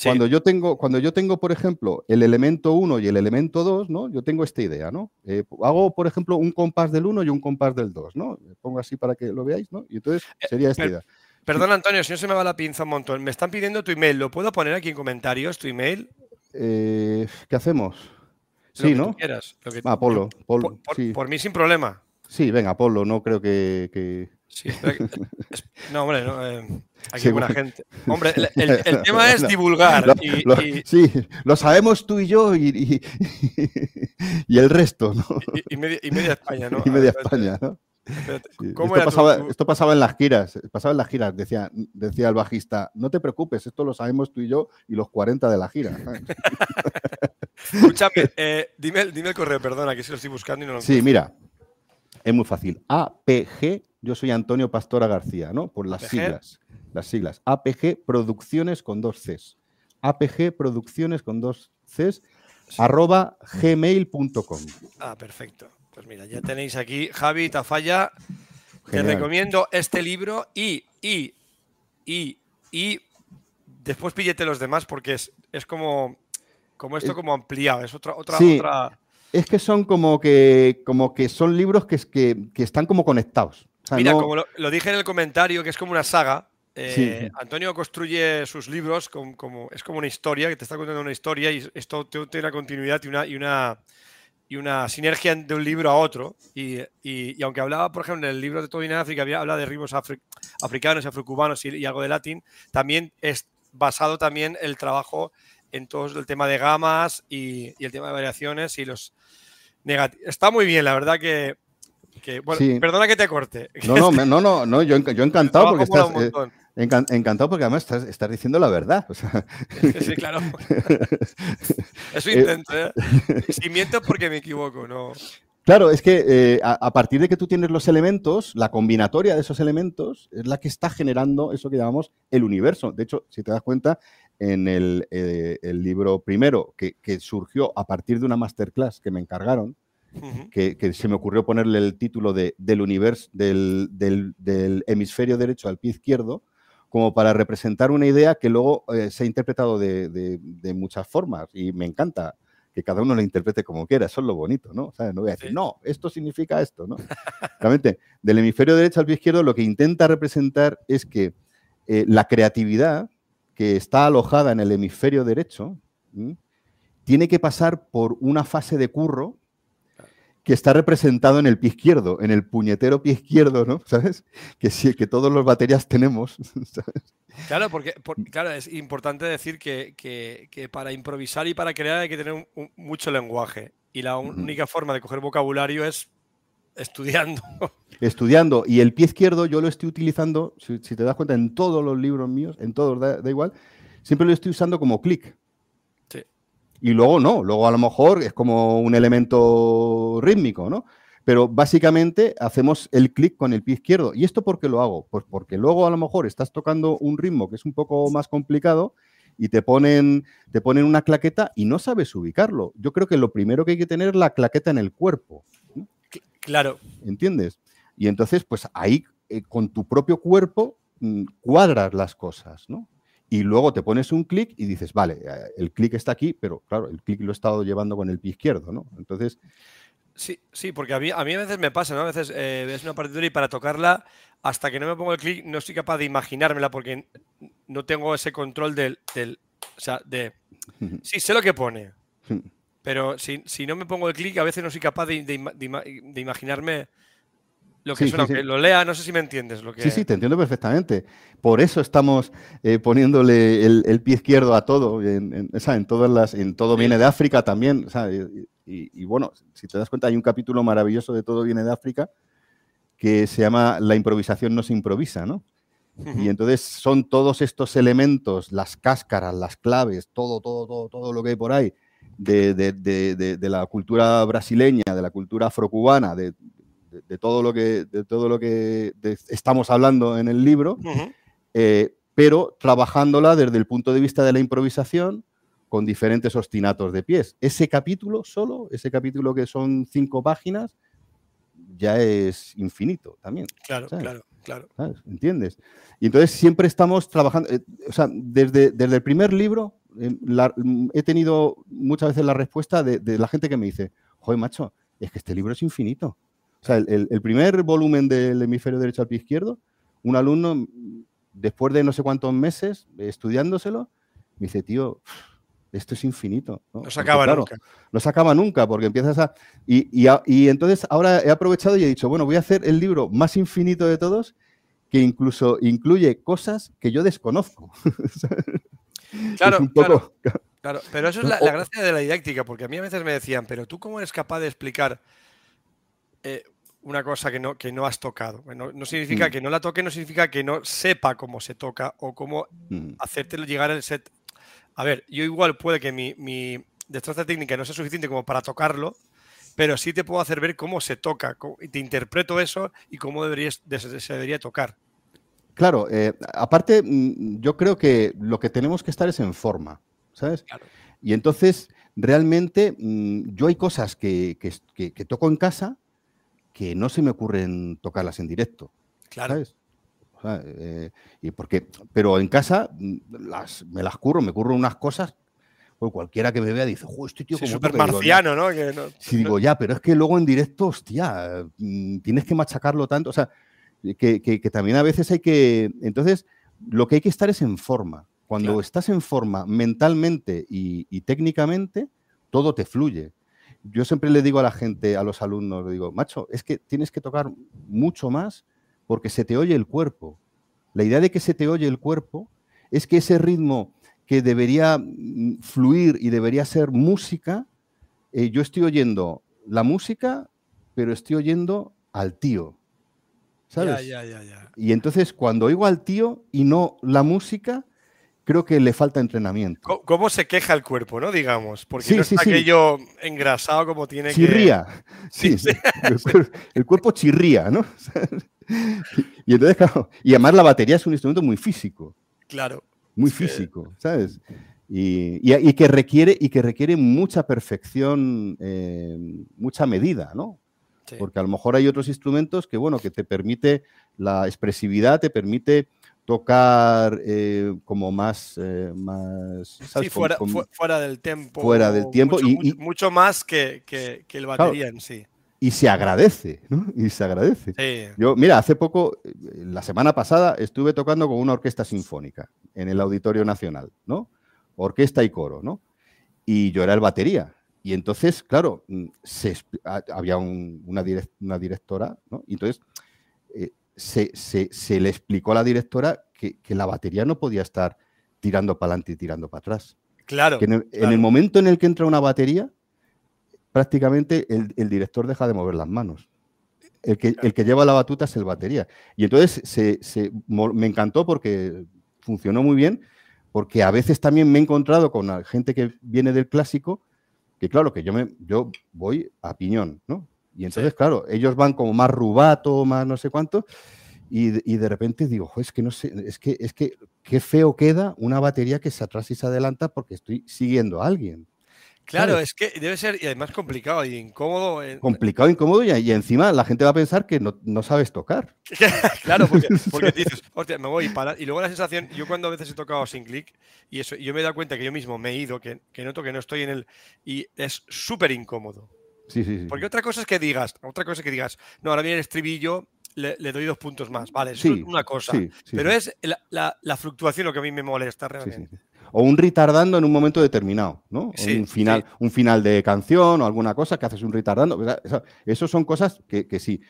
Sí. Cuando yo tengo, cuando yo tengo, por ejemplo, el elemento 1 y el elemento 2, ¿no? Yo tengo esta idea, ¿no? Eh, hago, por ejemplo, un compás del 1 y un compás del 2, ¿no? Pongo así para que lo veáis, ¿no? Y entonces sería esta Eh, idea. Perdón, Antonio, si no se me va la pinza un montón. Me están pidiendo tu email. ¿Lo puedo poner aquí en comentarios, tu email? Eh, ¿Qué hacemos? Lo Sí, que tú ¿no? quieras. Lo que- Ah, ponlo, por, por- sí. por mí sin problema. Sí, venga, ponlo, no creo que... que- Sí, espera que- es- no, hombre, no, eh, aquí Sí, hay buena bueno. gente. Hombre, el, el- el tema es divulgar. Lo- y, lo- y- sí, lo sabemos tú y yo y, el resto, ¿no? y- media, y media España, ¿no? y media ver, España, ¿no? espérate, Sí. ¿Cómo Esto pasaba, tu- esto pasaba en las giras, pasaba en las giras, decía, decía el bajista, no te preocupes, esto lo sabemos tú y yo y los 40 de la gira. Escúchame, eh, dime, el- dime el correo, perdona, que si lo estoy buscando y no lo Sí, mira, es muy fácil. APG, yo soy Antonio Pastora García, ¿no? Por las APG. siglas. Las siglas. APG Producciones con dos Cs. APG Producciones con dos Cs. Arroba gmail.com. Ah, perfecto. Pues mira, ya tenéis aquí, Javi Tafalla. Te Genial. recomiendo este libro y, y, y, y después píllete los demás porque es, es como, como esto Es- como ampliado, es otra, otra, Sí. otra. Es que son como que, como que son libros que, es- que, que están como conectados. O sea, Mira, no- como lo, lo dije en el comentario, que es como una saga. eh, Sí. Antonio construye sus libros como, como- es como una historia, que te está contando una historia y esto tiene una continuidad y una, y una, y una sinergia de un libro a otro. Y, y- y aunque hablaba, por ejemplo, en el libro de Todo de África, había, habla de ritmos afri- africanos y afrocubanos y, y algo de latín, también es basado también el trabajo en todo el tema de gamas y, y el tema de variaciones y los negativos. Está muy bien, la verdad que... que- bueno, Sí. perdona que te corte. no, no, me- no, no, no, yo, enc- yo encantado porque estás, eh, encan- encantado porque además estás, estás diciendo la verdad. o sea, Sí, claro. Eso Eh, intento, ¿eh? Si miento porque me equivoco, no. Claro, es que eh, a, a partir de que tú tienes los elementos, la combinatoria de esos elementos es la que está generando eso que llamamos el universo. De hecho, si te das cuenta, en el, eh, el libro primero, que, que surgió a partir de una masterclass que me encargaron, Ujú. que, que se me ocurrió ponerle el título de, del universo, del, del- del hemisferio derecho al pie izquierdo, como para representar una idea que luego eh, se ha interpretado de, de- de muchas formas y me encanta que cada uno lo interprete como quiera, eso es lo bonito, ¿no? O sea, no voy a decir, Sí. no, esto significa esto, ¿no? Realmente, del hemisferio derecho al pie izquierdo lo que intenta representar es que eh, la creatividad que está alojada en el hemisferio derecho tiene que pasar por una fase de curro que está representado en el pie izquierdo, en el puñetero pie izquierdo, ¿no? ¿Sabes? Que sí, que todos los baterías tenemos. ¿sabes? Claro, porque por- claro, es importante decir que, que- que para improvisar y para crear hay que tener un- un- mucho lenguaje. Y la única forma de coger vocabulario es estudiando. Estudiando. Y el pie izquierdo yo lo estoy utilizando, si, si te das cuenta, en todos los libros míos, en todos, da, da igual, siempre lo estoy usando como clic. Sí. Y luego no, luego a lo mejor es como un elemento rítmico, ¿no? Pero básicamente hacemos el clic con el pie izquierdo. ¿Y esto por qué lo hago? Pues porque luego a lo mejor estás tocando un ritmo que es un poco más complicado y te ponen, te ponen una claqueta y no sabes ubicarlo. Yo creo que lo primero que hay que tener es la claqueta en el cuerpo. Claro, ¿entiendes? Y entonces, pues ahí eh, con tu propio cuerpo mm, cuadras las cosas, ¿no? Y luego te pones un clic y dices, vale, eh, el clic está aquí, pero claro, el clic lo he estado llevando con el pie izquierdo, ¿no? Entonces, sí, sí, porque a mí, a mí a veces me pasa, ¿no? A veces eh, ves una partitura y para tocarla, hasta que no me pongo el clic, no soy capaz de imaginármela porque no tengo ese control del. del o sea, de. Sí, sé lo que pone. Pero si, si no me pongo el clic, a veces no soy capaz de, de ima- de ima- de imaginarme lo que Sí, suena. sí, lo lea, no sé si me entiendes. Lo que... sí, sí, te entiendo perfectamente. Por eso estamos eh, poniéndole el, el pie izquierdo a todo, en, todas las, en todo viene de África también, y, y- y bueno, si te das cuenta, hay un capítulo maravilloso de Todo viene de África que se llama La improvisación no se improvisa, ¿no? Y entonces son todos estos elementos, las cáscaras, las claves, todo, todo, todo, todo lo que hay por ahí, de, de- de- de- de la cultura brasileña, de la cultura afrocubana, de, todo lo que, de todo lo que estamos hablando en el libro, eh, pero trabajándola desde el punto de vista de la improvisación con diferentes ostinatos de pies. Ese capítulo solo, ese capítulo que son cinco páginas, ya es infinito también. Claro, ¿sabes? claro, claro. ¿sabes? ¿Entiendes? Y entonces siempre estamos trabajando, eh, o sea, desde, desde el primer libro la- mm, he tenido muchas veces la respuesta de, de la gente que me dice, joder, macho, es que este libro es infinito. O sea, el, primer volumen del hemisferio derecho al pie izquierdo, un alumno, mm, después de no sé cuántos meses eh, estudiándoselo, me dice, tío, esto es infinito. ¿no? No se Porque, acaba claro, nunca. no se acaba nunca porque empiezas a... Y, y a- y entonces ahora he aprovechado y he dicho, bueno, voy a hacer el libro más infinito de todos que incluso incluye cosas que yo desconozco. Claro, es un claro. poco... Claro, pero eso es la, gracia de la didáctica, porque a mí a veces me decían, pero tú cómo eres capaz de explicar eh, una cosa que no, que no has tocado. No, no significa Mm. que no la toque, no significa que no sepa cómo se toca o cómo Mm, hacértelo llegar al set. A ver, yo igual puede que mi, mi destreza técnica no sea suficiente como para tocarlo, pero sí te puedo hacer ver cómo se toca, cómo- y te interpreto eso y cómo deberías, de- se debería tocar. Claro, eh, aparte, mm, yo creo que lo que tenemos que estar es en forma, ¿sabes? Claro. Y entonces, realmente, mm, yo hay cosas que, que- toco en casa que no se me ocurren tocarlas en directo. Claro. ¿sabes? O sea, eh, y porque, pero en casa mm, las, me las curro, me curro unas cosas. Pues cualquiera que me vea dice, "Jo, este tío Sí, como súper toca", y digo, marciano, ¿no? Que no- Sí, digo, ya, pero es que luego en directo, hostia, tienes que machacarlo tanto. O sea, que, que- que también a veces hay que. Entonces, lo que hay que estar es en forma. Cuando Claro. estás en forma mentalmente y, y técnicamente, todo te fluye. Yo siempre le digo a la gente, a los alumnos, le digo, macho, es que tienes que tocar mucho más porque se te oye el cuerpo. La idea de que se te oye el cuerpo es que ese ritmo que debería mm, fluir y debería ser música, eh, yo estoy oyendo la música, pero estoy oyendo al tío. ¿Sabes? Ya, ya, ya, ya. Y entonces cuando oigo al tío y no la música, creo que le falta entrenamiento. ¿Cómo se queja el cuerpo, no? Digamos, porque Sí, no sí, está sí. aquello engrasado como tiene que. Chirría. Sí, Sí, El, cuer- el cuerpo chirría, ¿no? y entonces, claro, y además la batería es un instrumento muy físico. Claro. muy físico, ¿sabes? Y, y- y que requiere, y que requiere mucha perfección, eh, mucha medida, ¿no? Sí. Porque a lo mejor hay otros instrumentos que, bueno, que te permite la expresividad, te permite tocar eh, como más, eh, más ¿sabes? Sí, Como- fuera, del tiempo. fuera del tiempo Mucho, y- mucho- y- mucho más que, que- que el batería en sí. y se agradece, ¿no? Y se agradece. Sí. Yo, mira, hace poco, eh, la semana pasada, estuve tocando con una orquesta sinfónica en el Auditorio Nacional, ¿no? Orquesta y coro, ¿no? Y yo era el batería. Y entonces, claro, mm, se ha- había un- una, direc- una directora, ¿no? Y entonces eh, se, se- se le explicó a la directora que, que la batería no podía estar tirando para adelante y tirando para atrás. Claro. Que en el, en el momento en el que entra una batería, prácticamente el, el director deja de mover las manos. El que, el que lleva la batuta es el batería. Y entonces se, se- me encantó porque funcionó muy bien, porque a veces también me he encontrado con gente que viene del clásico, que claro, que yo, me, yo voy a piñón, ¿no? Y entonces, claro, ellos van como más rubato, más no sé cuánto, y, de- y de repente digo, "Jo, es que no sé, es que, es que qué feo queda una batería que se atrasa y se adelanta porque estoy siguiendo a alguien. Claro, ¿sabes? es que debe ser y además complicado y incómodo. en- Complicado, incómodo y, y encima la gente va a pensar que no, no sabes tocar. claro, porque, porque dices, hostia, me voy para. Y luego la sensación, yo cuando a veces he tocado sin clic y eso, y yo me he dado cuenta que yo mismo me he ido, que, que noto que no estoy en el. Y es súper incómodo. Sí, sí, sí. Porque otra cosa es que digas, otra cosa es que digas, no, ahora viene el estribillo, le, le doy dos puntos más. Vale, eso Sí, es una cosa. sí, sí, pero es la, la- la fluctuación lo que a mí me molesta Sí, sí, realmente. O un retardando en un momento determinado, ¿no? Sí, un, final, un final de canción o alguna cosa que haces un retardando. O sea, eso, eso son cosas que, que sí.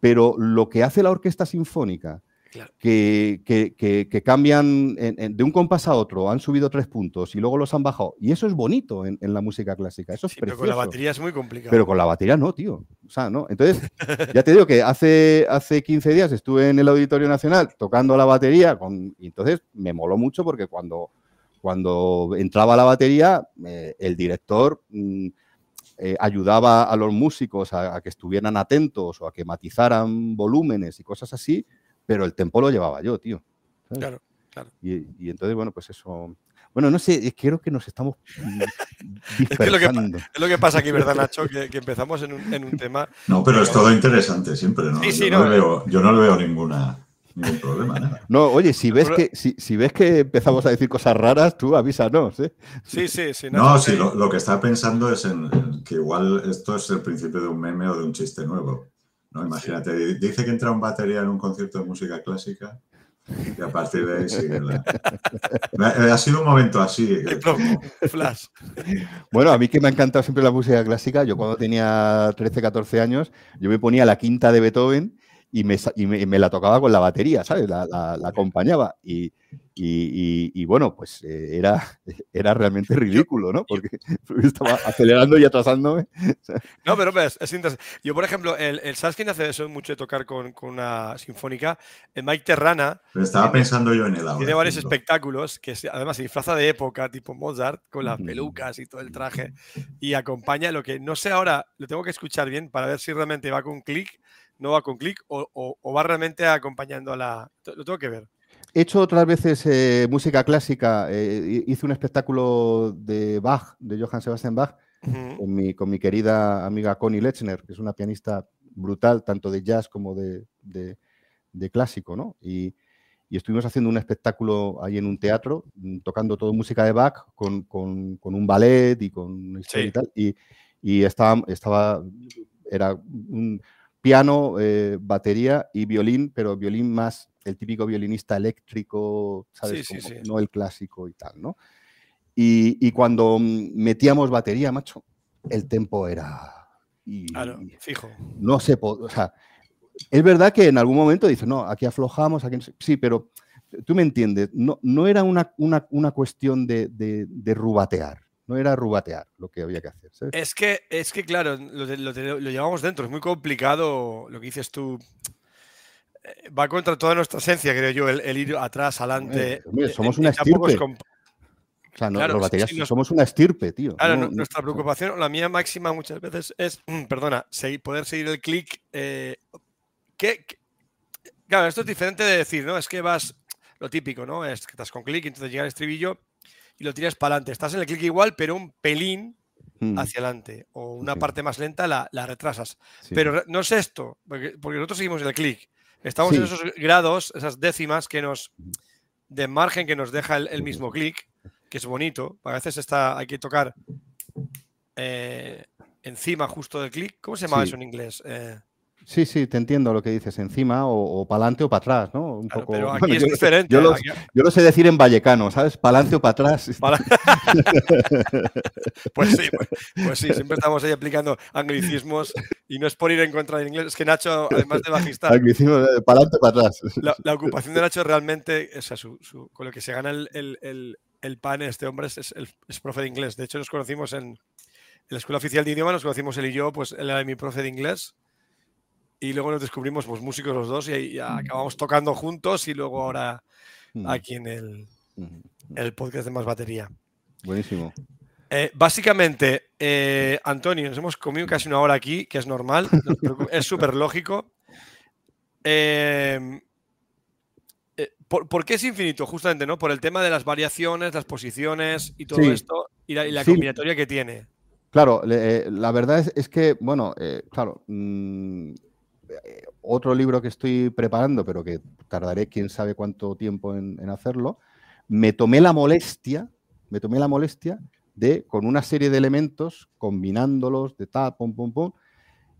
Pero lo que hace la orquesta sinfónica, Claro. que, que- que- cambian en- en- de un compás a otro, han subido tres puntos y luego los han bajado. Y eso es bonito en, en la música clásica. Eso es Sí, pero con la batería es muy complicado. Pero con la batería no, tío. O sea, no. Entonces, ya te digo que hace, hace 15 días estuve en el Auditorio Nacional tocando la batería con, y entonces me moló mucho porque cuando, cuando entraba la batería, eh, el director mm, eh, ayudaba a los músicos a, a que estuvieran atentos o a que matizaran volúmenes y cosas así, pero el tempo lo llevaba yo, tío. ¿sabes? Claro, claro. Y, y entonces, bueno, pues eso. Bueno, no sé, es- creo que nos estamos Es que lo que, pa- dispersando. es lo que pasa aquí, ¿verdad, Nacho? Que, que empezamos en un, en un tema. No, pero es todo interesante siempre, ¿no? Sí, sí, yo, no no, eh. veo, yo no le veo ninguna, ningún problema, nada. No, oye, si ves, que, si, si ves que empezamos a decir cosas raras, tú avísanos, ¿eh? Sí, sí, sí. No, sí, eh, lo, lo que estaba pensando es en, en que igual esto es el principio de un meme o de un chiste nuevo. ¿no? Imagínate, dice que entra un batería en un concierto de música clásica y a partir de ahí sigue la... Ha sido un momento así. plomo, flash. Bueno, a mí que me ha encantado siempre la música clásica, yo cuando tenía 13, 14 años, yo me ponía la quinta de Beethoven y me, sa- y me, me la tocaba con la batería, ¿sabes? La, la- la acompañaba. Y, y- y- y bueno, pues eh, era, era realmente ridículo, ¿no? Porque estaba acelerando y atrasándome. No, pero ves, es interesante. Yo, por ejemplo, el, el ¿sabes quién hace eso mucho de tocar con, con una sinfónica? El Mike Terrana Pero estaba pensando yo en el ahora. tiene varios espectáculos que además se disfraza de época, tipo Mozart, con las pelucas y todo el traje, y acompaña lo que no sé ahora, lo tengo que escuchar bien para ver si realmente va con clic, no va con clic, o, o- o va realmente acompañando a la. Lo tengo que ver. He hecho otras veces eh, música clásica, eh, hice un espectáculo de Bach, de Johann Sebastian Bach, Ujú. con mi, con mi querida amiga Connie Lechner, que es una pianista brutal, tanto de jazz como de, de- de clásico, ¿no? Y, y estuvimos haciendo un espectáculo ahí en un teatro, mm, tocando todo música de Bach, con, con- con un ballet y con una historia Sí. y tal. Y, y estaba, estaba, era un piano, eh, batería y violín, pero violín más el típico violinista eléctrico, ¿sabes? Sí, sí, Como- sí. No el clásico y tal, ¿no? Y, y cuando mm, metíamos batería, macho, el tempo era. y- Claro, fijo. no se o sea, es verdad que en algún momento dices, no, aquí aflojamos, aquí no sé". sí, pero tú me entiendes, no, no era una, una, una cuestión de, de- de rubatear, no era rubatear lo que había que hacer. ¿sabes? Es que, es que claro, lo, lo, llevamos dentro, es muy complicado lo que dices tú. Eh, Va contra toda nuestra esencia, creo yo, el, el ir atrás, adelante. Eh, hombre, somos eh, una estirpe. O sea, no, claro, los baterías sí, somos una estirpe, tío. Claro, no- nu- no- nuestra preocupación, la mía máxima muchas veces es, perdona, poder seguir el clic. eh, que- que- claro, esto es diferente de decir, ¿no? Es que vas, lo típico, ¿no? Es que estás con clic, entonces llega el estribillo y lo tiras para adelante. Estás en el clic igual, pero un pelín Mm, hacia adelante. O una parte más lenta la, la retrasas. sí. Pero no es esto, porque, porque nosotros seguimos el clic. Estamos en esos grados, esas décimas que nos de margen que nos deja el, el mismo clic, que es bonito. A veces está, hay que tocar eh, encima justo del clic. ¿Cómo se llama Sí. eso en inglés? Eh, Sí, sí, te entiendo lo que dices, encima o, para adelante o para atrás, ¿no? Un claro, poco... pero aquí bueno, es yo, diferente. yo lo, Aquí- yo lo sé decir en vallecano, ¿sabes? Para adelante o para atrás. pues sí, pues, pues sí, siempre estamos ahí aplicando anglicismos y no es por ir en contra del inglés. Es que Nacho, además de bajista, Anglicismo, eh, para adelante o para atrás. la, la ocupación de Nacho realmente, o sea, su- su- con lo que se gana el, el- el- el pan este hombre es, es, el- es profe de inglés. De hecho, nos conocimos en, en la Escuela Oficial de Idioma, nos conocimos él y yo, pues él era mi profe de inglés. Y luego nos descubrimos pues, músicos los dos y, y acabamos tocando juntos y luego ahora aquí en el, el podcast de Más Batería. Buenísimo. Eh, básicamente, eh, Antonio, nos hemos comido casi una hora aquí, que es normal, no es súper lógico. Eh, eh, ¿por, por qué es infinito? Justamente, ¿no? Por el tema de las variaciones, las posiciones y todo Sí. esto, y la, y la Sí. combinatoria que tiene. Claro, la verdad es, es que, bueno, claro, mm, eh, otro libro que estoy preparando, pero que tardaré quién sabe cuánto tiempo en, en hacerlo, me tomé la molestia, me tomé la molestia de, con una serie de elementos, combinándolos, de tal, pum, pum, pum,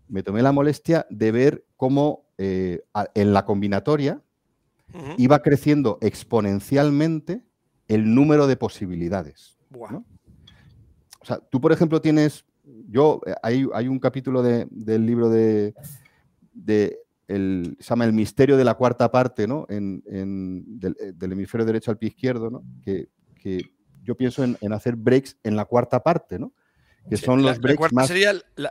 me tomé la molestia de ver cómo eh, en la combinatoria iba creciendo exponencialmente el número de posibilidades. Buah. ¿no? O sea, tú, por ejemplo, tienes. Yo, eh, hay, hay un capítulo de- del libro de. De el, se llama El misterio de la cuarta parte, ¿no? En, en- del, eh, del hemisferio derecho al pie izquierdo, ¿no? Que, que yo pienso en, en hacer breaks en la cuarta parte, ¿no? Que son los la breaks cuarta más. sería la,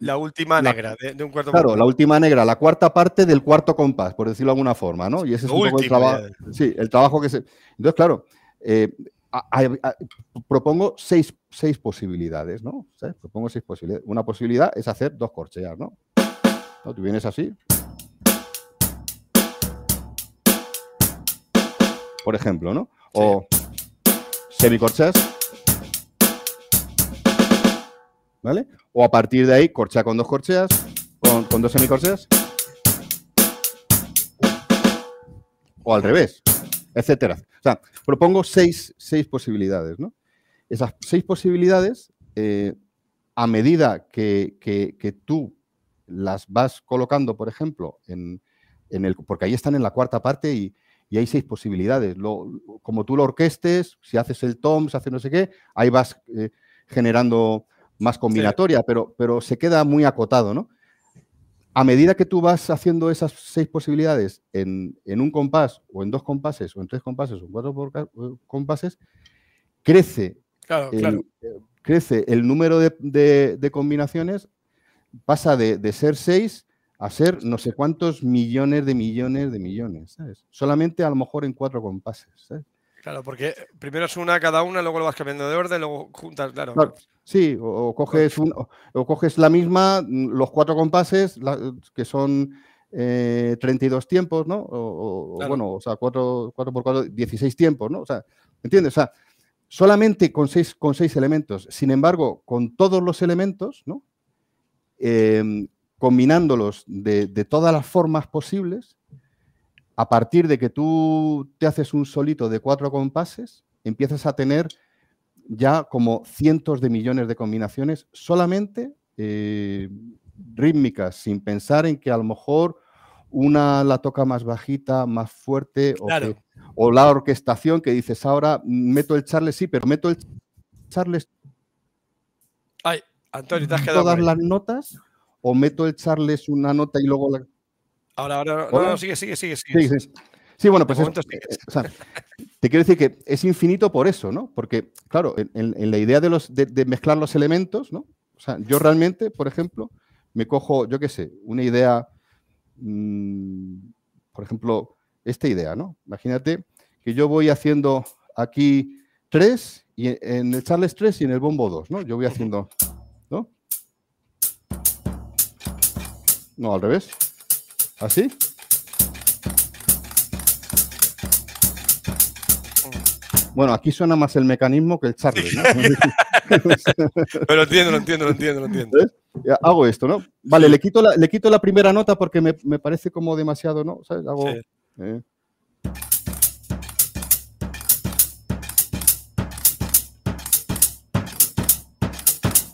la- última negra de, de un cuarto Claro, la última negra, la cuarta parte del cuarto compás, por decirlo de alguna forma, ¿no? Y ese es un poco el trabajo. Sí, el trabajo que se. Entonces, claro, eh, a- a- a- propongo seis, seis posibilidades, ¿no? ¿Sabes? Propongo seis posibilidades. Una posibilidad es hacer dos corcheas, ¿no? ¿No? Tú vienes así. Por ejemplo, ¿no? O semicorcheas. ¿Vale? O a partir de ahí, corchea con dos corcheas, con, con dos semicorcheas. O al revés, etcétera. O sea, propongo seis, seis posibilidades, ¿no? Esas seis posibilidades, eh, a medida que, que- que tú las vas colocando, por ejemplo, en, en el, porque ahí están en la cuarta parte y, y hay seis posibilidades. Lo- como tú lo orquestes, si haces el tom, si haces no sé qué, ahí vas eh, generando más combinatoria, pero, pero se queda muy acotado, ¿no? A medida que tú vas haciendo esas seis posibilidades en, en un compás, o en dos compases, o en tres compases, o en cuatro eh, compases, crece Claro, el, claro. eh, crece el número de, de- de combinaciones, pasa de, de ser 6 a ser no sé cuántos millones de millones de millones, ¿sabes? Solamente a lo mejor en cuatro compases, ¿sabes? Claro, porque primero es una cada una, luego lo vas cambiando de orden, luego juntas, claro. Claro. Sí, o, o coges un- o, o coges la misma, los cuatro compases, la- que son eh, 32 tiempos, ¿no? O, Claro. bueno, o sea, 4, por 4, 16 tiempos, ¿no? O sea, ¿entiendes? O sea, solamente con seis, con seis elementos. Sin embargo, con todos los elementos, ¿no? Em, combinándolos de, de todas las formas posibles, a partir de que tú te haces un solito de cuatro compases, empiezas a tener ya como cientos de millones de combinaciones solamente eh, rítmicas, sin pensar en que a lo mejor una la toca más bajita, más fuerte, o, que- o la orquestación que dices ahora, meto el Charles, sí, pero meto el Charles Ay, Antonio, te has quedado. todas las notas, o meto el Charles una nota y luego la... Ahora, ahora, no, sigue, sigue, sigue. sigue. Sí, sí. Sí, bueno, pues es- eh, o sea, te quiero decir que es infinito por eso, ¿no? Porque, claro, en, la idea de, los, de, de mezclar los elementos, ¿no? O sea, yo realmente, por ejemplo, me cojo, yo qué sé, una idea, mm, por ejemplo, esta idea, ¿no? Imagínate que yo voy haciendo aquí tres, y en- en el Charles 3 y en el bombo 2, ¿no? Yo voy haciendo, No, al revés. ¿Así? Bueno, aquí suena más el mecanismo que el Charles, ¿no? Pero lo entiendo, lo entiendo, lo entiendo, lo entiendo. Hago esto, ¿no? Vale, le quito la, le quito la primera nota porque me, me parece como demasiado, ¿no? ¿Sabes? Hago, Sí. eh.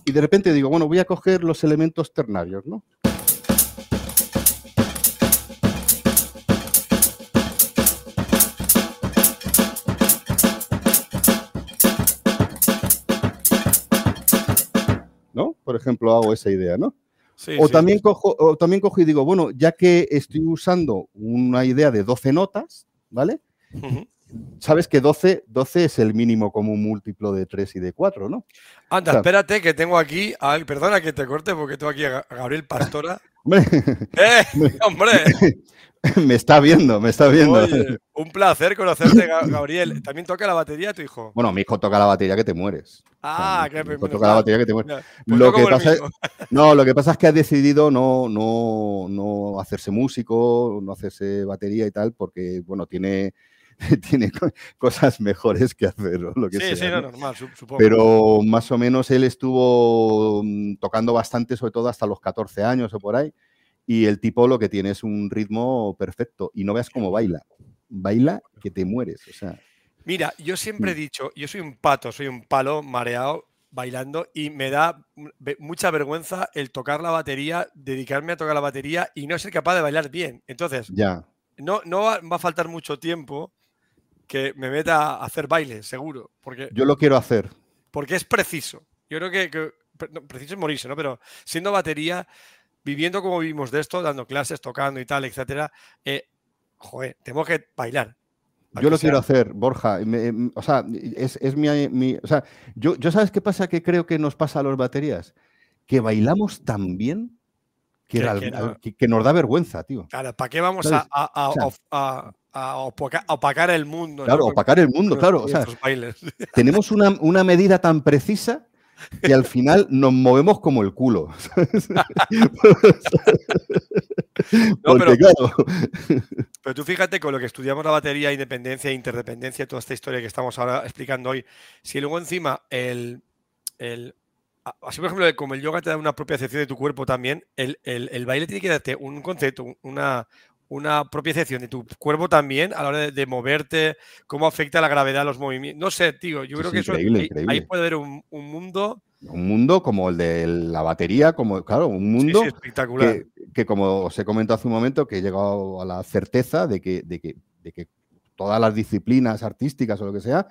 Y de repente digo, bueno, voy a coger los elementos ternarios, ¿no? Por ejemplo, hago esa idea, ¿no? Sí, O sí. también, cojo, o también cojo y digo, bueno, ya que estoy usando una idea de 12 notas, ¿vale? Sabes que 12, 12 es el mínimo común múltiplo de 3 y de 4, ¿no? Anda, espérate que tengo aquí, al- perdona que te corte porque tengo aquí a Ga- a Gabriel Pastora. Hombre, ¡Eh! ¡Hombre! me está viendo, me está viendo. Oye, un placer conocerte, Ga- Gabriel. ¿También toca la batería tu hijo? Bueno, mi hijo toca la batería que te mueres. Ah, mi que hijo menos toca la mal. batería que te mueres. Pues Lo no que como pasa es-. No, lo que pasa es que ha decidido no, no, no hacerse músico, no hacerse batería y tal, porque, bueno, tiene, tiene co- cosas mejores que hacer o lo que Sí, sea. sí, ¿no? no, normal, su- supongo. Pero más o menos él estuvo mm, tocando bastante, sobre todo hasta los 14 años o por ahí. Y el tipo lo que tiene es un ritmo perfecto. Y no veas cómo baila. Baila que te mueres. O sea, Mira, yo siempre he Mm. dicho, yo soy un pato, soy un palo mareado bailando y me da mm, mucha vergüenza el tocar la batería, dedicarme a tocar la batería y no ser capaz de bailar bien. Entonces, ya. no, no va a faltar mucho tiempo que me meta a hacer baile, seguro, porque, Yo lo quiero hacer. porque es preciso. Yo creo que, que- pre- no, preciso es morirse, ¿no? Pero siendo batería, viviendo como vivimos de esto, dando clases, tocando y tal, etcétera, eh, joder, tenemos que bailar. Yo lo quiero hacer, Borja. Me- o sea, es, es mi, mi- O sea, yo, yo ¿sabes qué pasa? Que creo que nos pasa a los baterías. Que bailamos tan bien que, Que- al- que no. al- que- que nos da vergüenza, tío. Claro, ¿para qué vamos a, ¿Sabes? a- a- O sea, of- a- a opaca- a opacar el mundo. ¿no? Claro, Con- opacar el mundo, claro. O sea, tenemos una, una medida tan precisa que al final nos movemos como el culo. Porque, pero- claro, Pero tú fíjate con lo que estudiamos la batería, independencia, interdependencia, toda esta historia que estamos ahora explicando hoy, si luego encima el, el- así por ejemplo como el yoga te da una propia acepción de tu cuerpo también, el, el- el baile tiene que darte un concepto, un- una, una propia acepción de tu cuerpo también a la hora de, de moverte, cómo afecta la gravedad los movimientos. No sé, tío, yo Sí, creo sí, que eso, ahí, ahí puede haber un, un mundo un mundo como el de la batería, como, claro, un mundo sí, espectacular. que, que, como os he comentado hace un momento, que he llegado a la certeza de que, de que, de que todas las disciplinas artísticas o lo que sea,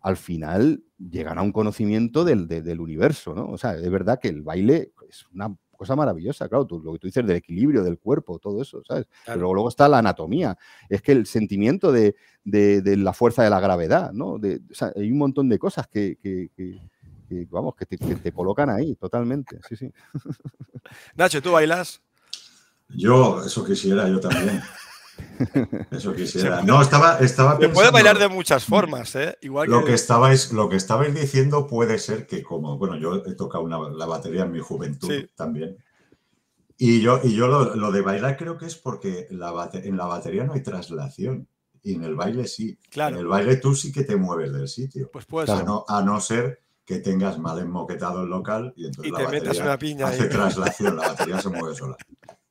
al final llegan a un conocimiento del, de- del universo, ¿no? O sea, es verdad que el baile es una cosa maravillosa, claro, tú- lo que tú dices del equilibrio del cuerpo, todo eso, ¿sabes? Claro. Pero luego está la anatomía, es que el sentimiento de, de- de la fuerza de la gravedad, ¿no? De- o sea, hay un montón de cosas que, que- que- que, vamos, que te, que te colocan ahí totalmente, sí, sí. Nacho, ¿tú bailas? Yo, eso quisiera, yo también. Eso quisiera. No, estaba, estaba Se puede pensando- bailar de muchas formas, ¿eh? Igual Lo que... que estabais, lo que estabais diciendo puede ser que como, bueno, yo he tocado una- la batería en mi juventud Sí. también. Y yo, y yo lo, lo de bailar creo que es porque la bate- en la batería no hay traslación. Y en el baile sí. Claro. En el baile tú sí que te mueves del sitio. Pues puede. A no, a no ser que tengas mal enmoquetado el local y entonces Y la te metas batería una piña hace ahí. traslación, la batería se mueve sola.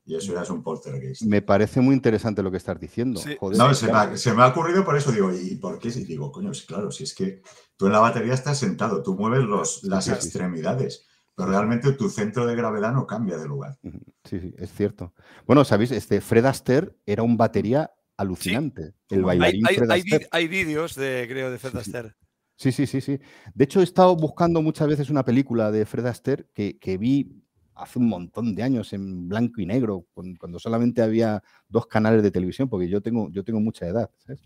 Y eso ya es un poltergeist. Me parece muy interesante lo que estás diciendo. Sí. joder. No, se me, ha, se me ha ocurrido por eso, digo, ¿y por qué? Y digo, coño, sí, claro, si es que tú en la batería estás sentado, tú mueves los, las Sí, sí. extremidades, pero realmente tu centro de gravedad no cambia de lugar. Sí, sí, es cierto. Bueno, sabéis, este Fred Astaire era un batería alucinante. El bailarín hay, Fred hay, hay vídeos de, creo, de Fred Sí, sí. Astaire. Sí, sí, sí, sí. De hecho, he estado buscando muchas veces una película de Fred Astaire que, que vi hace un montón de años en blanco y negro, cuan- cuando, solamente había dos canales de televisión, porque yo tengo, yo tengo mucha edad. ¿sabes?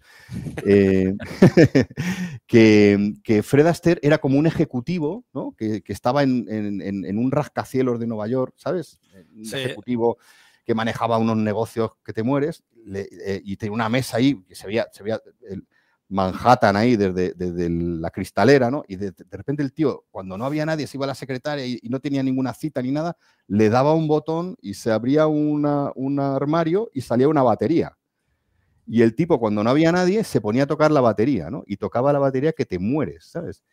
Eh, que, que Fred Astaire era como un ejecutivo, ¿no? Que, que estaba en, en- en- en un rascacielos de Nueva York, ¿sabes? Un Sí. ejecutivo que manejaba unos negocios que te mueres le- eh, y tenía una mesa ahí que se veía, se veía el Manhattan ahí desde, desde la cristalera, ¿no? Y de, de repente el tío, cuando no había nadie, se iba a la secretaria y, y no tenía ninguna cita ni nada, le daba un botón y se abría una- un armario y salía una batería. Y el tipo, cuando no había nadie, se ponía a tocar la batería, ¿no? Y tocaba la batería que te mueres, ¿sabes?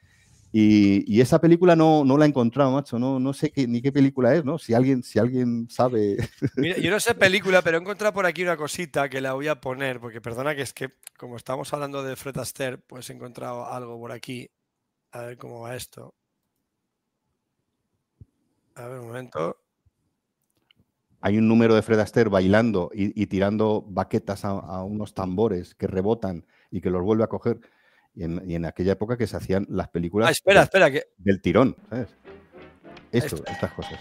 Y, y esa película no, no la he encontrado, macho. No, no sé qué, ni qué película es, ¿no? Si alguien, si alguien sabe. Mira, yo no sé película, pero he encontrado por aquí una cosita que la voy a poner, porque perdona que es que, como estamos hablando de Fred Astaire, pues he encontrado algo por aquí. A ver cómo va esto. A ver, un momento. Hay un número de Fred Astaire bailando y, y tirando baquetas a, a unos tambores que rebotan y que los vuelve a coger. Y en, y en aquella época que se hacían las películas Ah, espera, del, espera, que del tirón, ¿sabes? Esto, Esto. estas cosas.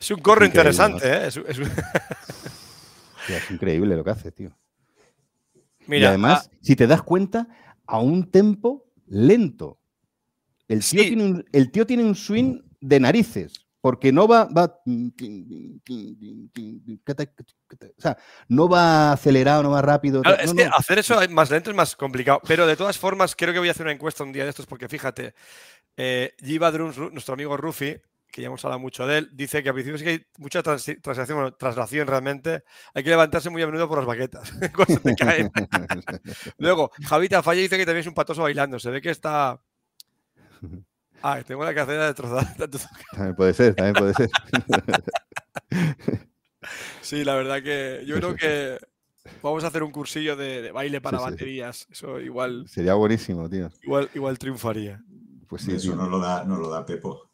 Es un corro Increíble, interesante, ¿eh? Es, increíble lo que hace, tío. y Mira, además, ah, si te das cuenta, a un tempo lento. El tío, Sí. tiene un, el tío tiene un swing de narices, porque no va, va o sea, no va acelerado, no va rápido. Claro, no, es que no. hacer eso más lento es más complicado. Pero de todas formas, creo que voy a hacer una encuesta un día de estos, porque fíjate, eh, Giva Drums, nuestro amigo Rufi, que ya hemos hablado mucho de él, dice que al principio sí que hay mucha transi- translación, bueno, traslación realmente. Hay que levantarse muy a menudo por las baquetas cuando se te caen. Luego, Javita Falla dice que también es un patoso bailando. Se ve que está. Ah, tengo la cartera destrozada. También puede ser, también puede ser. Sí, la verdad que yo creo que vamos a hacer un cursillo de, de baile para Sí, sí. baterías. Eso igual, Sería buenísimo, tío. igual, igual triunfaría. Pues sí, Eso no lo da, no lo da Pepo.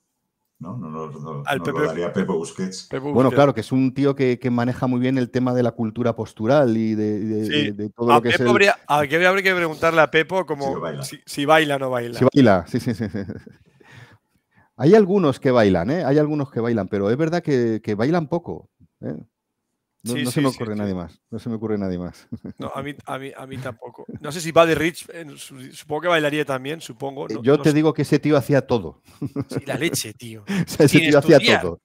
¿No? No, no, no- Al no Pepe- lo daría Pepo Busquets. Pepe Bueno, Busquets. claro, que es un tío que, que maneja muy bien el tema de la cultura postural y de, de- Sí. de- de todo A lo que es Pepo el... habría, a que habría que preguntarle a Pepo como Si baila. si, si baila o no baila. Si baila, sí, sí, sí. sí. Hay algunos que bailan, ¿eh? Hay algunos que bailan, pero es verdad que, que bailan poco. ¿eh? No, Sí, no sí, se me ocurre sí. nadie más. No se me ocurre nadie más. No, a mí, a mí, a mí tampoco. No sé si Buddy Rich, eh, su- supongo que bailaría también, supongo. no- Yo no te sé. digo que ese tío hacía todo. Sí, la leche, tío. O sea, ese tío hacía todo.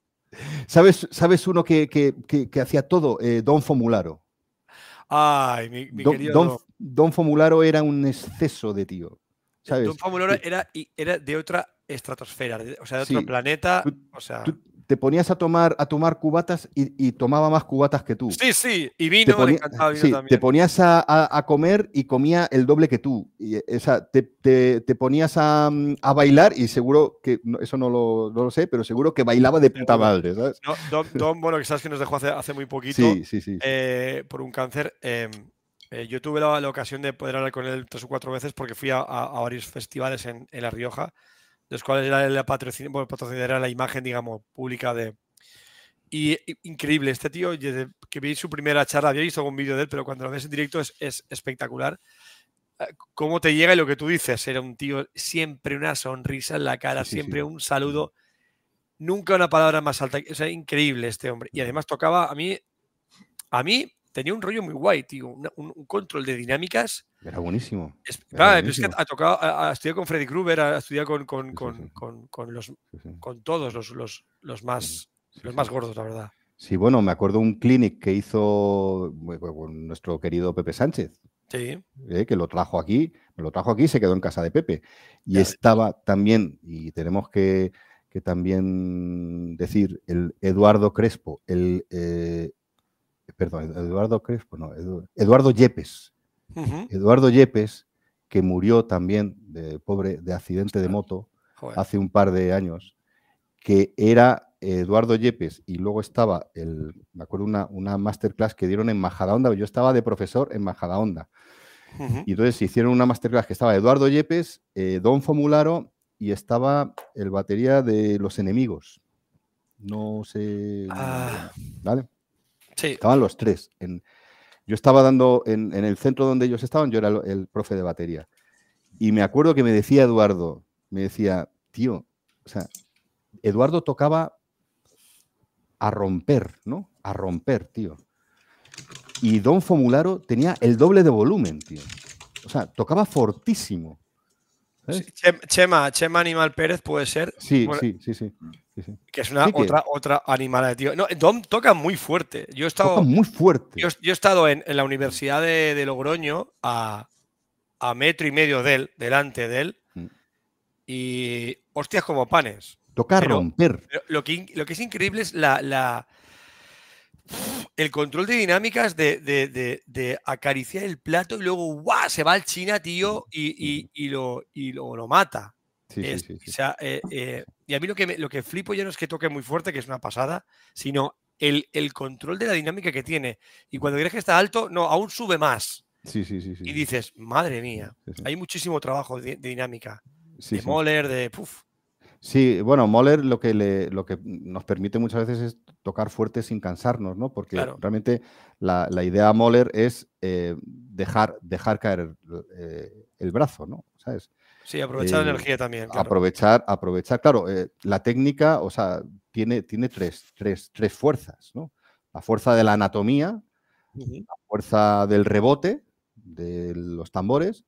¿Sabes, ¿Sabes uno que, que- que- que hacía todo? Eh, Don Fomularo. Ay, mi, mi Don, querido Don- Don. Fomularo era un exceso de tío. ¿Sabes? Don Famuloro era, era de otra estratosfera, o sea, de Sí. otro planeta. Tú- o sea, Tú te ponías a tomar, a tomar cubatas y, y tomaba más cubatas que tú. sí, sí, y te, vino, le ponía- vino sí, te también. ponías a, a- a comer y comía el doble que tú. Y, esa, te, te- te ponías a, mm, a bailar y seguro que, eso no lo, no lo sé, pero seguro que bailaba de puta madre, ¿sabes? No, Don, Don, bueno, que sabes que nos dejó hace, hace muy poquito Sí, sí, sí. eh, por un cáncer. eh, eh, yo tuve la, la ocasión de poder hablar con él tres o cuatro veces porque fui a, varios festivales en, en La Rioja, los cuales era la patrocin bueno, patrocinadora, la imagen, digamos, pública de. Y, y- increíble, este tío, desde que vi su primera charla, había visto algún vídeo de él, pero cuando lo ves en directo es, es espectacular. Eh, Cómo te llega y lo que tú dices, era un tío siempre una sonrisa en la cara, Sí, siempre sí. un saludo, nunca una palabra más alta. O sea, increíble este hombre. Y además tocaba, a mí, a mí tenía un rollo muy guay, tío, un, un control de dinámicas. Era buenísimo. Es- Era claro, pero es que buenísimo. ha tocado, ha, ha estudiado con Freddy Krueger, ha estudiado con, con, sí, con, sí. con- con los, con todos los, los, los más, los más gordos, la verdad. Sí, bueno, me acuerdo un clinic que hizo bueno, nuestro querido Pepe Sánchez, Sí, eh, que lo trajo aquí, me lo trajo aquí y se quedó en casa de Pepe. Y Ya estaba también, y tenemos que, que también decir, el Eduardo Crespo, el, eh, perdón, Eduardo Crespo, no, Edu- Eduardo Yepes. Eduardo Yepes, que murió también de pobre de accidente de moto Joder. hace un par de años, que era Eduardo Yepes y luego estaba el, me acuerdo una, una masterclass que dieron en Majadahonda, yo estaba de profesor en Majadahonda, Ujú. y entonces hicieron una masterclass que estaba Eduardo Yepes, eh, Don Fomularo y estaba el batería de Los Enemigos. No sé, Ah. ¿vale? Sí, Estaban los tres. En, yo estaba dando, en, en el centro donde ellos estaban, yo era el, el profe de batería. Y me acuerdo que me decía Eduardo, me decía, tío, o sea, Eduardo tocaba a romper, ¿no? A romper, tío. Y Don Fomularo tenía el doble de volumen, tío. O sea, tocaba fortísimo. Chema, Chema Animal Pérez puede ser, Sí, Bueno, sí, sí, sí, sí, sí. que es una Sí que- otra, otra animal de tío. No, Dom toca muy fuerte. Yo he estado, Toca muy fuerte. yo, yo he estado en, en la Universidad de, de Logroño a, a metro y medio de él, delante de él, Mm. y hostias como panes. Toca pero- romper. Pero lo, que, lo que es increíble es la, la- el control de dinámicas de, de- de- de acariciar el plato y luego ¡guau! se va al China, tío, y, y- y lo, y lo, lo mata. Sí, sí, Es- sí, sí. o sea, eh, eh, y a mí lo que, me- lo que flipo ya no es que toque muy fuerte, que es una pasada, sino el, el control de la dinámica que tiene. Y cuando crees que está alto, no, aún sube más. Sí, sí, sí, sí, Y dices, madre mía, hay muchísimo trabajo de, de dinámica. Sí, de sí. Moller, de... puf. Sí, bueno, Moller lo que, le, lo que nos permite muchas veces es tocar fuerte sin cansarnos, ¿no? Porque Claro. realmente la, la idea Moller es eh, dejar, dejar caer eh, el brazo, ¿no? ¿Sabes? Sí, aprovechar la Eh, energía también. claro. Aprovechar, aprovechar, claro, eh, la técnica, o sea, tiene, tiene tres, tres, tres fuerzas, ¿no? La fuerza de la anatomía, la fuerza del rebote de los tambores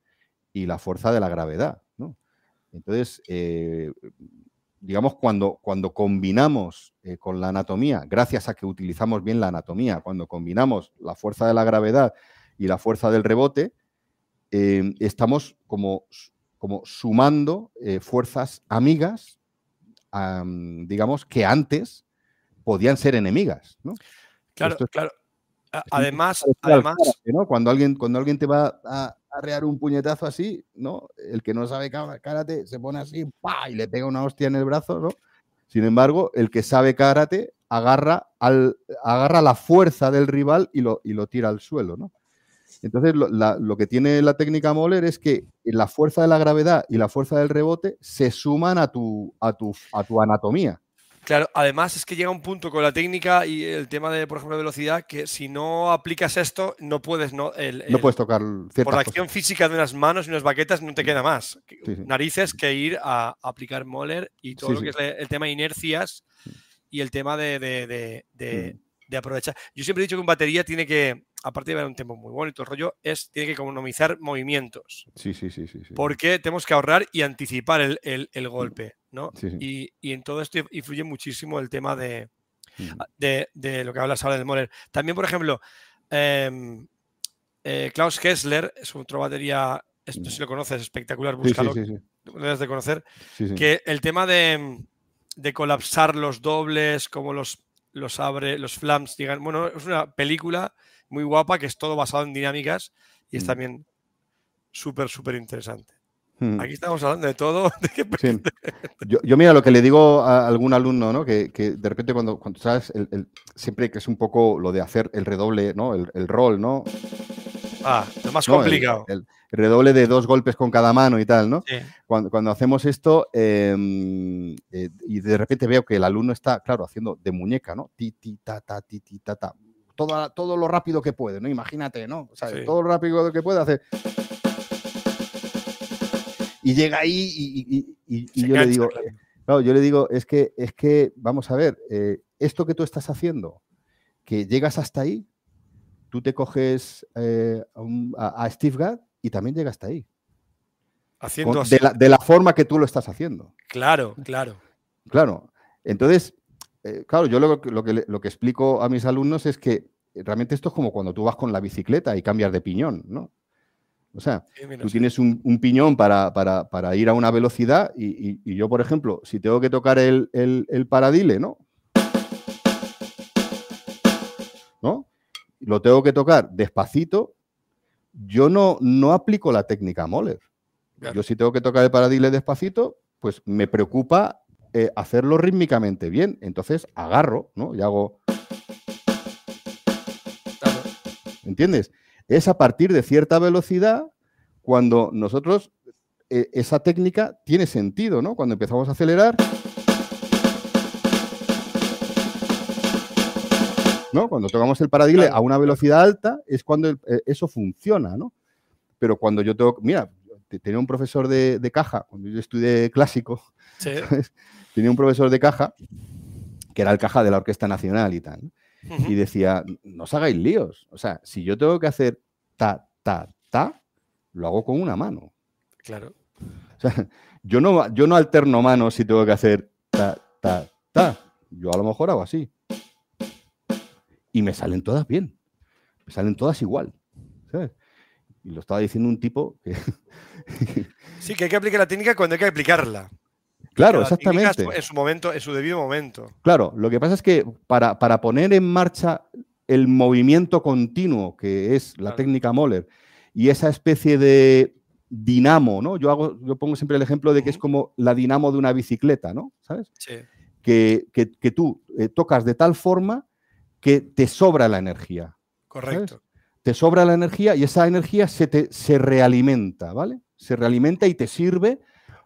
y la fuerza de la gravedad. ¿no? Entonces, eh, digamos, cuando, cuando combinamos con la anatomía, gracias a que utilizamos bien la anatomía, cuando combinamos la fuerza de la gravedad y la fuerza del rebote, estamos como, como sumando eh, fuerzas amigas am, digamos, que antes podían ser enemigas, ¿no? Claro, es- claro. Además, además. Cuando alguien, cuando alguien te va a arrear un puñetazo así, ¿no? El que no sabe ka- karate se pone así, y le pega una hostia en el brazo, ¿no? Sin embargo, el que sabe karate agarra, al, agarra la fuerza del rival y lo, y lo tira al suelo, ¿no? Entonces, lo, la- lo que tiene la técnica Moller es que la fuerza de la gravedad y la fuerza del rebote se suman a tu, a tu, a tu anatomía. claro, además es que llega un punto con la técnica y el tema de, por ejemplo, velocidad, que si no aplicas esto, no puedes, no, el- No el- puedes tocar por la cosas. acción física de unas manos y unas baquetas no te queda más. que- Sí, sí. Narices que ir a aplicar Moller y todo Sí, lo que es el tema de inercias y el tema de, de- de- de- de aprovechar. Yo siempre he dicho que un batería tiene que, aparte de ver un tiempo muy bueno y todo el rollo, es, tiene que economizar movimientos. Sí, sí, sí, sí. sí. Porque tenemos que ahorrar y anticipar el, el- el golpe, ¿no? Sí, sí. Y, y en todo esto influye muchísimo el tema de, de, de lo que hablas ahora del Moller. También, por ejemplo, em, eh, Klaus Kessler es otro batería, esto si lo conoces, espectacular, búscalo, sí, sí. lo debes de conocer, que el tema de, de colapsar los dobles, como los, los abre, los flams, digan, bueno, es una película muy guapa que es todo basado en dinámicas y es Mm. también súper, súper interesante. Mm. Aquí estamos hablando de todo. de que- Sí. Yo, yo, mira, lo que le digo a algún alumno, ¿no? Que, que de repente cuando, cuando sabes, el- el- siempre que es un poco lo de hacer el redoble, ¿no? El, el rol, ¿no? Ah, lo más complicado. El, redoble de dos golpes con cada mano y tal, ¿no? Sí. Cuando, cuando hacemos esto em, eh, y de repente veo que el alumno está, claro, haciendo de muñeca, ¿no? Ti, ti, ta, ta, ti, ti, ta, ta. Todo, todo lo rápido que puede, ¿no? Imagínate, ¿no? O sea, Sí. todo lo rápido que puede hacer. Y llega ahí y, y- y- y- y Se yo le digo, claro. eh, claro, yo le digo, es que, es que, vamos a ver, eh, esto que tú estás haciendo, que llegas hasta ahí, tú te coges eh, a, un- a- a Steve Gadd y también llega hasta ahí. Haciendo Con- así. de, la, de la forma que tú lo estás haciendo. Claro, claro. Claro. Entonces, eh, claro, yo lo, que- lo, que, le- lo que explico a mis alumnos es que realmente esto es como cuando tú vas con la bicicleta y cambias de piñón, ¿no? O sea, Sí, mira, tú sí. tienes un, un piñón para, para- para ir a una velocidad y, y- y yo, por ejemplo, si tengo que tocar el, el- el paradile, ¿no? ¿No? Lo tengo que tocar despacito. Yo no, no aplico la técnica Moller. Claro. Yo si tengo que tocar el paradile despacito, pues me preocupa eh, hacerlo rítmicamente bien. Entonces agarro, ¿no? Y hago. ¿entiendes? Es a partir de cierta velocidad cuando nosotros, eh, esa técnica tiene sentido, ¿no? Cuando empezamos a acelerar. ¿no? Cuando tocamos el paradile a una velocidad alta es cuando el- eh, eso funciona, ¿no? Pero cuando yo tengo, mira, te- tenía un profesor de, de caja, cuando yo estudié clásico, Sí. ¿sabes? Tenía un profesor de caja que era el caja de la Orquesta Nacional y tal. y decía, no os hagáis líos. O sea, si yo tengo que hacer ta, ta, ta, lo hago con una mano. Claro. O sea, yo no, yo no alterno manos si tengo que hacer ta, ta, ta. Yo a lo mejor hago así. Y me salen todas bien. Me salen todas igual. ¿sabes? Y lo estaba diciendo un tipo que... Sí, que hay que aplicar la técnica cuando hay que aplicarla. Claro, exactamente. En su- en su momento, en su debido momento. Claro, lo que pasa es que para, para poner en marcha el movimiento continuo, que es la Claro. técnica Moller, y esa especie de dinamo, ¿no? Yo, hago, yo pongo siempre el ejemplo de que es como la dinamo de una bicicleta, ¿no? ¿Sabes? Sí. Que, que- que tú eh, tocas de tal forma que te sobra la energía. Correcto. Te sobra la energía y esa energía se, te, se realimenta, ¿vale? Se realimenta y te sirve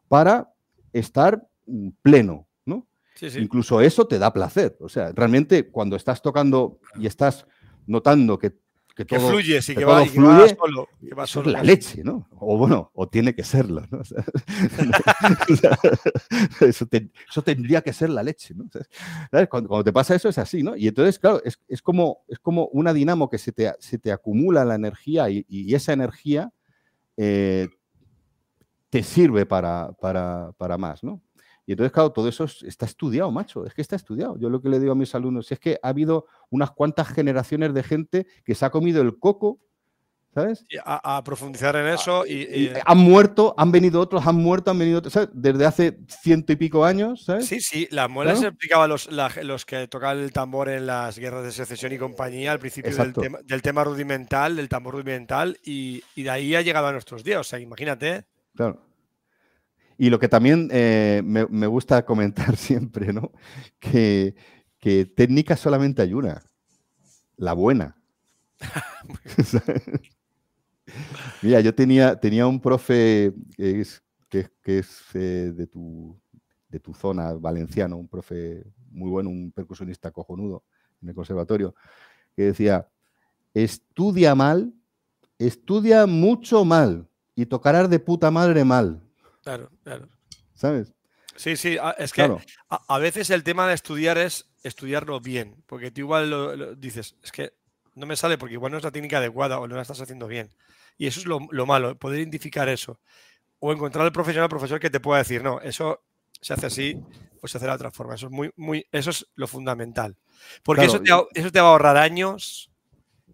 para estar mm, pleno, ¿no? Sí, sí. Incluso eso te da placer. O sea, realmente cuando estás tocando y estás notando que, que Que todo fluye, sí, que que va, todo y que va fluye, solo. que va eso es solo la leche, ¿no? O bueno, o tiene que serlo, ¿no? O sea, o sea, eso, te- eso tendría que ser la leche, ¿no? O sea, ¿sabes? Cuando, cuando te pasa eso es así, ¿no? Y entonces, claro, es, es como, es como una dinamo que se te, se te acumula la energía y, y esa energía eh, te sirve para, para, para más, ¿no? Y entonces, claro, todo eso es- está estudiado, macho. Es que está estudiado. Yo lo que le digo a mis alumnos es que ha habido unas cuantas generaciones de gente que se ha comido el coco ¿sabes? A, a profundizar en eso y, Y y- han muerto, han venido otros, han muerto, han venido otros, ¿sabes? Desde hace ciento y pico años, ¿sabes? Sí, sí, las muelas Claro. se explicaba a los, la- los que tocaban el tambor en las guerras de secesión y compañía al principio del tema, del tema rudimental, del tambor rudimental, y, y de ahí ha llegado a nuestros días. O sea, imagínate. Claro. Y lo que también eh, me, me gusta comentar siempre, ¿no? Que, que técnica solamente hay una, la buena. Mira, yo tenía, tenía un profe que es, que es, que es, eh, de, tu, de tu zona, valenciano, un profe muy bueno, un percusionista cojonudo en el conservatorio, que decía, estudia mal, estudia mucho mal y tocarás de puta madre mal, Claro, claro. ¿sabes? Sí, sí, a- es que Claro, a, a veces el tema de estudiar es estudiarlo bien, porque tú igual lo, lo dices, es que no me sale porque igual no es la técnica adecuada o no la estás haciendo bien. Y eso es lo, lo malo, poder identificar eso. O encontrar el profesional o profesor que te pueda decir, no, eso se hace así o se hace de la otra forma. Eso es, muy, muy, eso es lo fundamental. Porque Claro, eso, te, eso te va a ahorrar años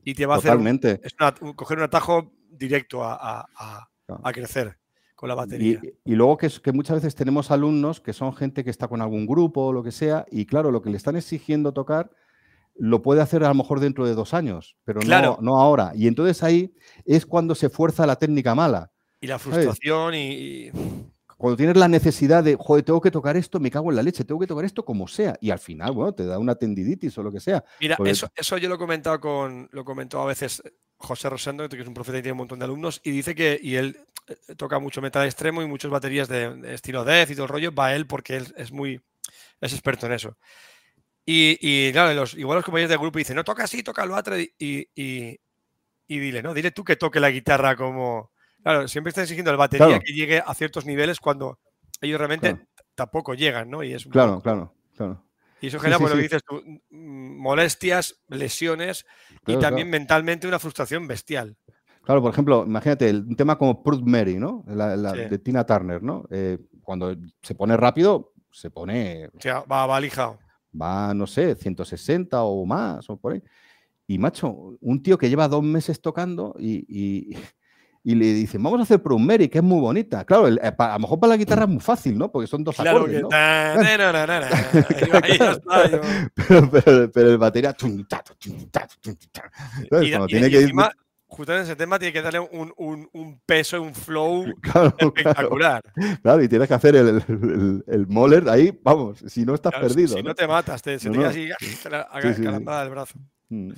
y te va a hacer un- totalmente. es una- un- coger un atajo directo a, a- a- Claro. A crecer con la batería. Y, y luego que, es- que muchas veces tenemos alumnos que son gente que está con algún grupo o lo que sea, y claro, lo que le están exigiendo tocar lo puede hacer a lo mejor dentro de dos años, pero no- Claro. no, ahora. Y entonces ahí es cuando se fuerza la técnica mala. Y la frustración y Cuando tienes la necesidad de, joder, tengo que tocar esto, me cago en la leche, tengo que tocar esto como sea. Y al final, bueno, te da una tendiditis o lo que sea. Mira, Porque- eso, eso yo lo he comentado con, lo comentó a veces José Rosendo, que es un profeta y tiene un montón de alumnos, y dice que, y él eh, toca mucho metal extremo y muchas baterías de, de estilo death y todo el rollo, va él porque él es muy, es experto en eso. Y, y claro, los, igual los compañeros del grupo dicen, no, toca así, toca lo otro, y, y, y dile, no, dile tú que toque la guitarra como... Claro, siempre están exigiendo al batería Claro. que llegue a ciertos niveles cuando ellos realmente Claro. tampoco llegan, ¿no? Y es Claro, claro, claro. y eso Sí, genera, sí, por lo que sí. dices tú, mm, molestias, lesiones Claro, y también mentalmente una frustración bestial. Claro, por ejemplo, imagínate el- un tema como Proud Mary, ¿no? La- la- Sí. de Tina Turner, ¿no? Eh, cuando se pone rápido, se pone O sea, va, va lijado. va, no sé, 160 o más, o por ahí. Y macho, un tío que lleva dos meses tocando y, y- y le dicen, vamos a hacer Proud Mary, que es muy bonita. Claro, el- eh, a lo mejor para la guitarra es muy fácil, ¿no? Porque son dos Claro acordes. ¿no? y Pero, el batería... tum, ta, tum, ta, tum, ta. ¿Sabes? Y, Cuando y- tiene y que ir- encima, justo en ese tema, tiene que darle un, un- un peso, un flow Claro, espectacular. claro, y tienes que hacer el, el, el moller ahí, vamos, si no estás Claro, perdido. Si ¿no? te matas, te, se No, te queda así Sí, sí, sí. calambada del brazo. Mm.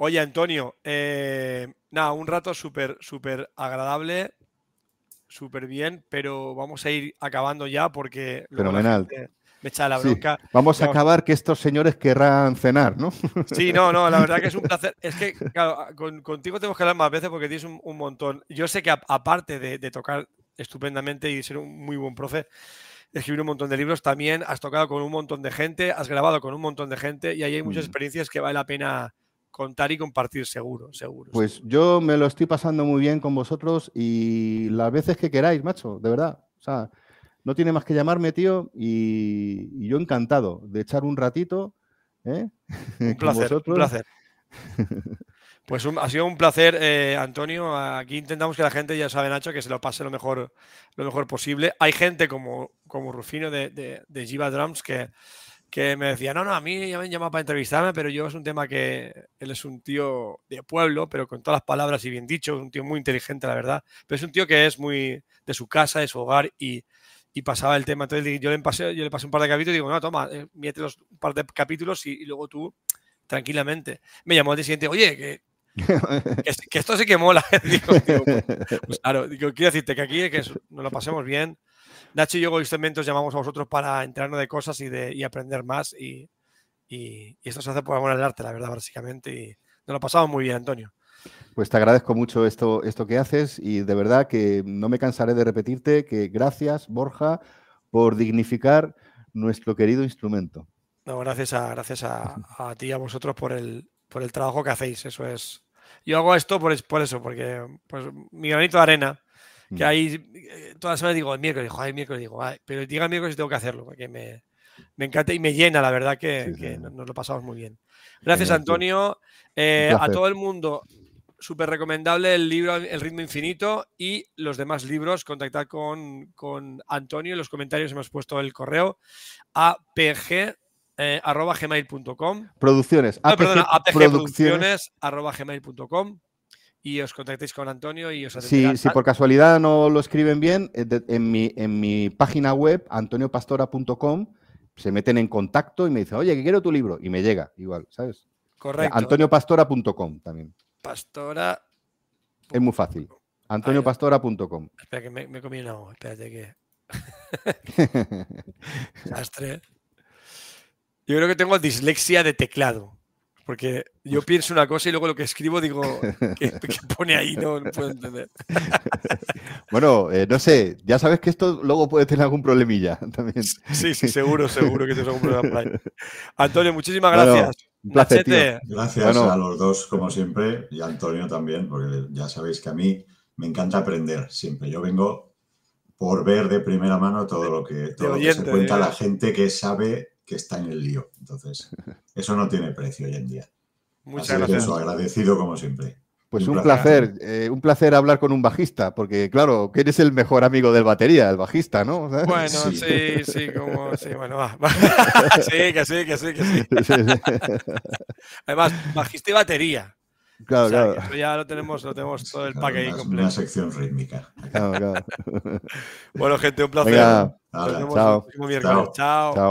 Oye, Antonio, eh, nada, un rato súper, súper agradable, súper bien, pero vamos a ir acabando ya porque Fenomenal. me echa la Sí. bronca. Vamos a acabar que estos señores querrán cenar, ¿no? Sí, no, no, la verdad que es un placer. Es que, claro, con- contigo tenemos que hablar más veces porque tienes un, un montón. Yo sé que a- aparte de, de tocar estupendamente y ser un muy buen profe, escribir un montón de libros, también has tocado con un montón de gente, has grabado con un montón de gente y ahí hay muchas experiencias que vale la pena contar y compartir, seguro, seguro. Pues seguro. yo me lo estoy pasando muy bien con vosotros y las veces que queráis, macho, de verdad. O sea, no tiene más que llamarme, tío, y, y yo encantado de echar un ratito. ¿eh? Un placer, un placer. Pues un- ha sido un placer, eh, Antonio. Aquí intentamos que la gente, ya sabe, Nacho, que se lo pase lo mejor, lo mejor posible. Hay gente como, como Rufino de, de, de Jiva Drums que, que me decía, no, no, a mí ya me han llamado para entrevistarme, pero yo es un tema que él es un tío de pueblo, pero con todas las palabras y bien dicho, un tío muy inteligente, la verdad. Pero es un tío que es muy de su casa, de su hogar y, y pasaba el tema. Entonces yo le pasé, yo le pasé un par de capítulos y digo, no, toma, eh, mete los un par de capítulos y, y luego tú tranquilamente. Me llamó al día siguiente, oye, que, que, que esto sí que mola. digo, digo, pues, pues claro, digo, quiero decirte que aquí que es- nos lo pasemos bien. Nacho y yo egoístamente os llamamos a vosotros para enterarnos de cosas y, de, y aprender más. Y, y- y esto se hace por amor al arte, la verdad, básicamente. Y nos lo pasamos muy bien, Antonio. Pues te agradezco mucho esto, esto que haces y de verdad que no me cansaré de repetirte que gracias, Borja, por dignificar nuestro querido instrumento. No, gracias a, gracias a, a ti y a vosotros por el, por el trabajo que hacéis. Eso es. Yo hago esto por, por eso, porque pues, mi granito de arena, que Mm. ahí eh, todas las semanas digo el miércoles, joder, el miércoles digo, "Ay", pero llega el miércoles y tengo que hacerlo, porque me, me encanta y me llena, la verdad, que, Sí, sí, que sí. nos lo pasamos muy bien. Gracias. Antonio. Eh, a todo el mundo, súper recomendable el libro El ritmo infinito y los demás libros. Contactad con, con Antonio. En los comentarios hemos puesto el correo apg eh, arroba gmail.com. Producciones. No, APG perdona, Producciones. apgproducciones arroba gmail.com y os contactéis con Antonio y os atenderá. si por casualidad no lo escriben bien, eh, en mi, en mi página web, antoniopastora.com, se meten en contacto y me dicen, oye, que quiero tu libro. Y me llega, igual, ¿sabes? Correcto. Antoniopastora.com también. Pastora. Es muy fácil. antoniopastora.com. Espera que me, me comí una O, Espérate que. Desastre. Yo creo que tengo dislexia de teclado. Porque yo pienso una cosa y luego lo que escribo digo, ¿qué, qué pone ahí? No, no puedo entender. Bueno, eh, no sé, ya sabes que esto luego puede tener algún problemilla también. Sí, sí, seguro, seguro que tienes algún problema por ahí. Antonio, muchísimas Bueno, gracias. Un placer, tío. Gracias Bueno. a los dos, como siempre, y a Antonio también, porque ya sabéis que a mí me encanta aprender siempre. Yo vengo por ver de primera mano todo lo que, todo lo que se cuenta la gente que sabe que está en el lío. Entonces, eso no tiene precio hoy en día. muchas Así que gracias. eso, agradecido como siempre. Pues Un un placer, eh, un placer hablar con un bajista, porque claro, ¿quién es el mejor amigo del batería? El bajista, ¿no? ¿Sabes? Bueno, Sí. sí, sí, como. Sí, bueno, va. va. Sí, que sí, que sí, que sí. Además, bajista y batería. claro, O sea, que claro, eso ya lo tenemos, lo tenemos todo el Claro, pack ahí una- Una completo. sección rítmica. claro, claro. Bueno, gente, un placer. Venga, Nos vemos chao. el próximo miércoles. Chao. Chao. Chao.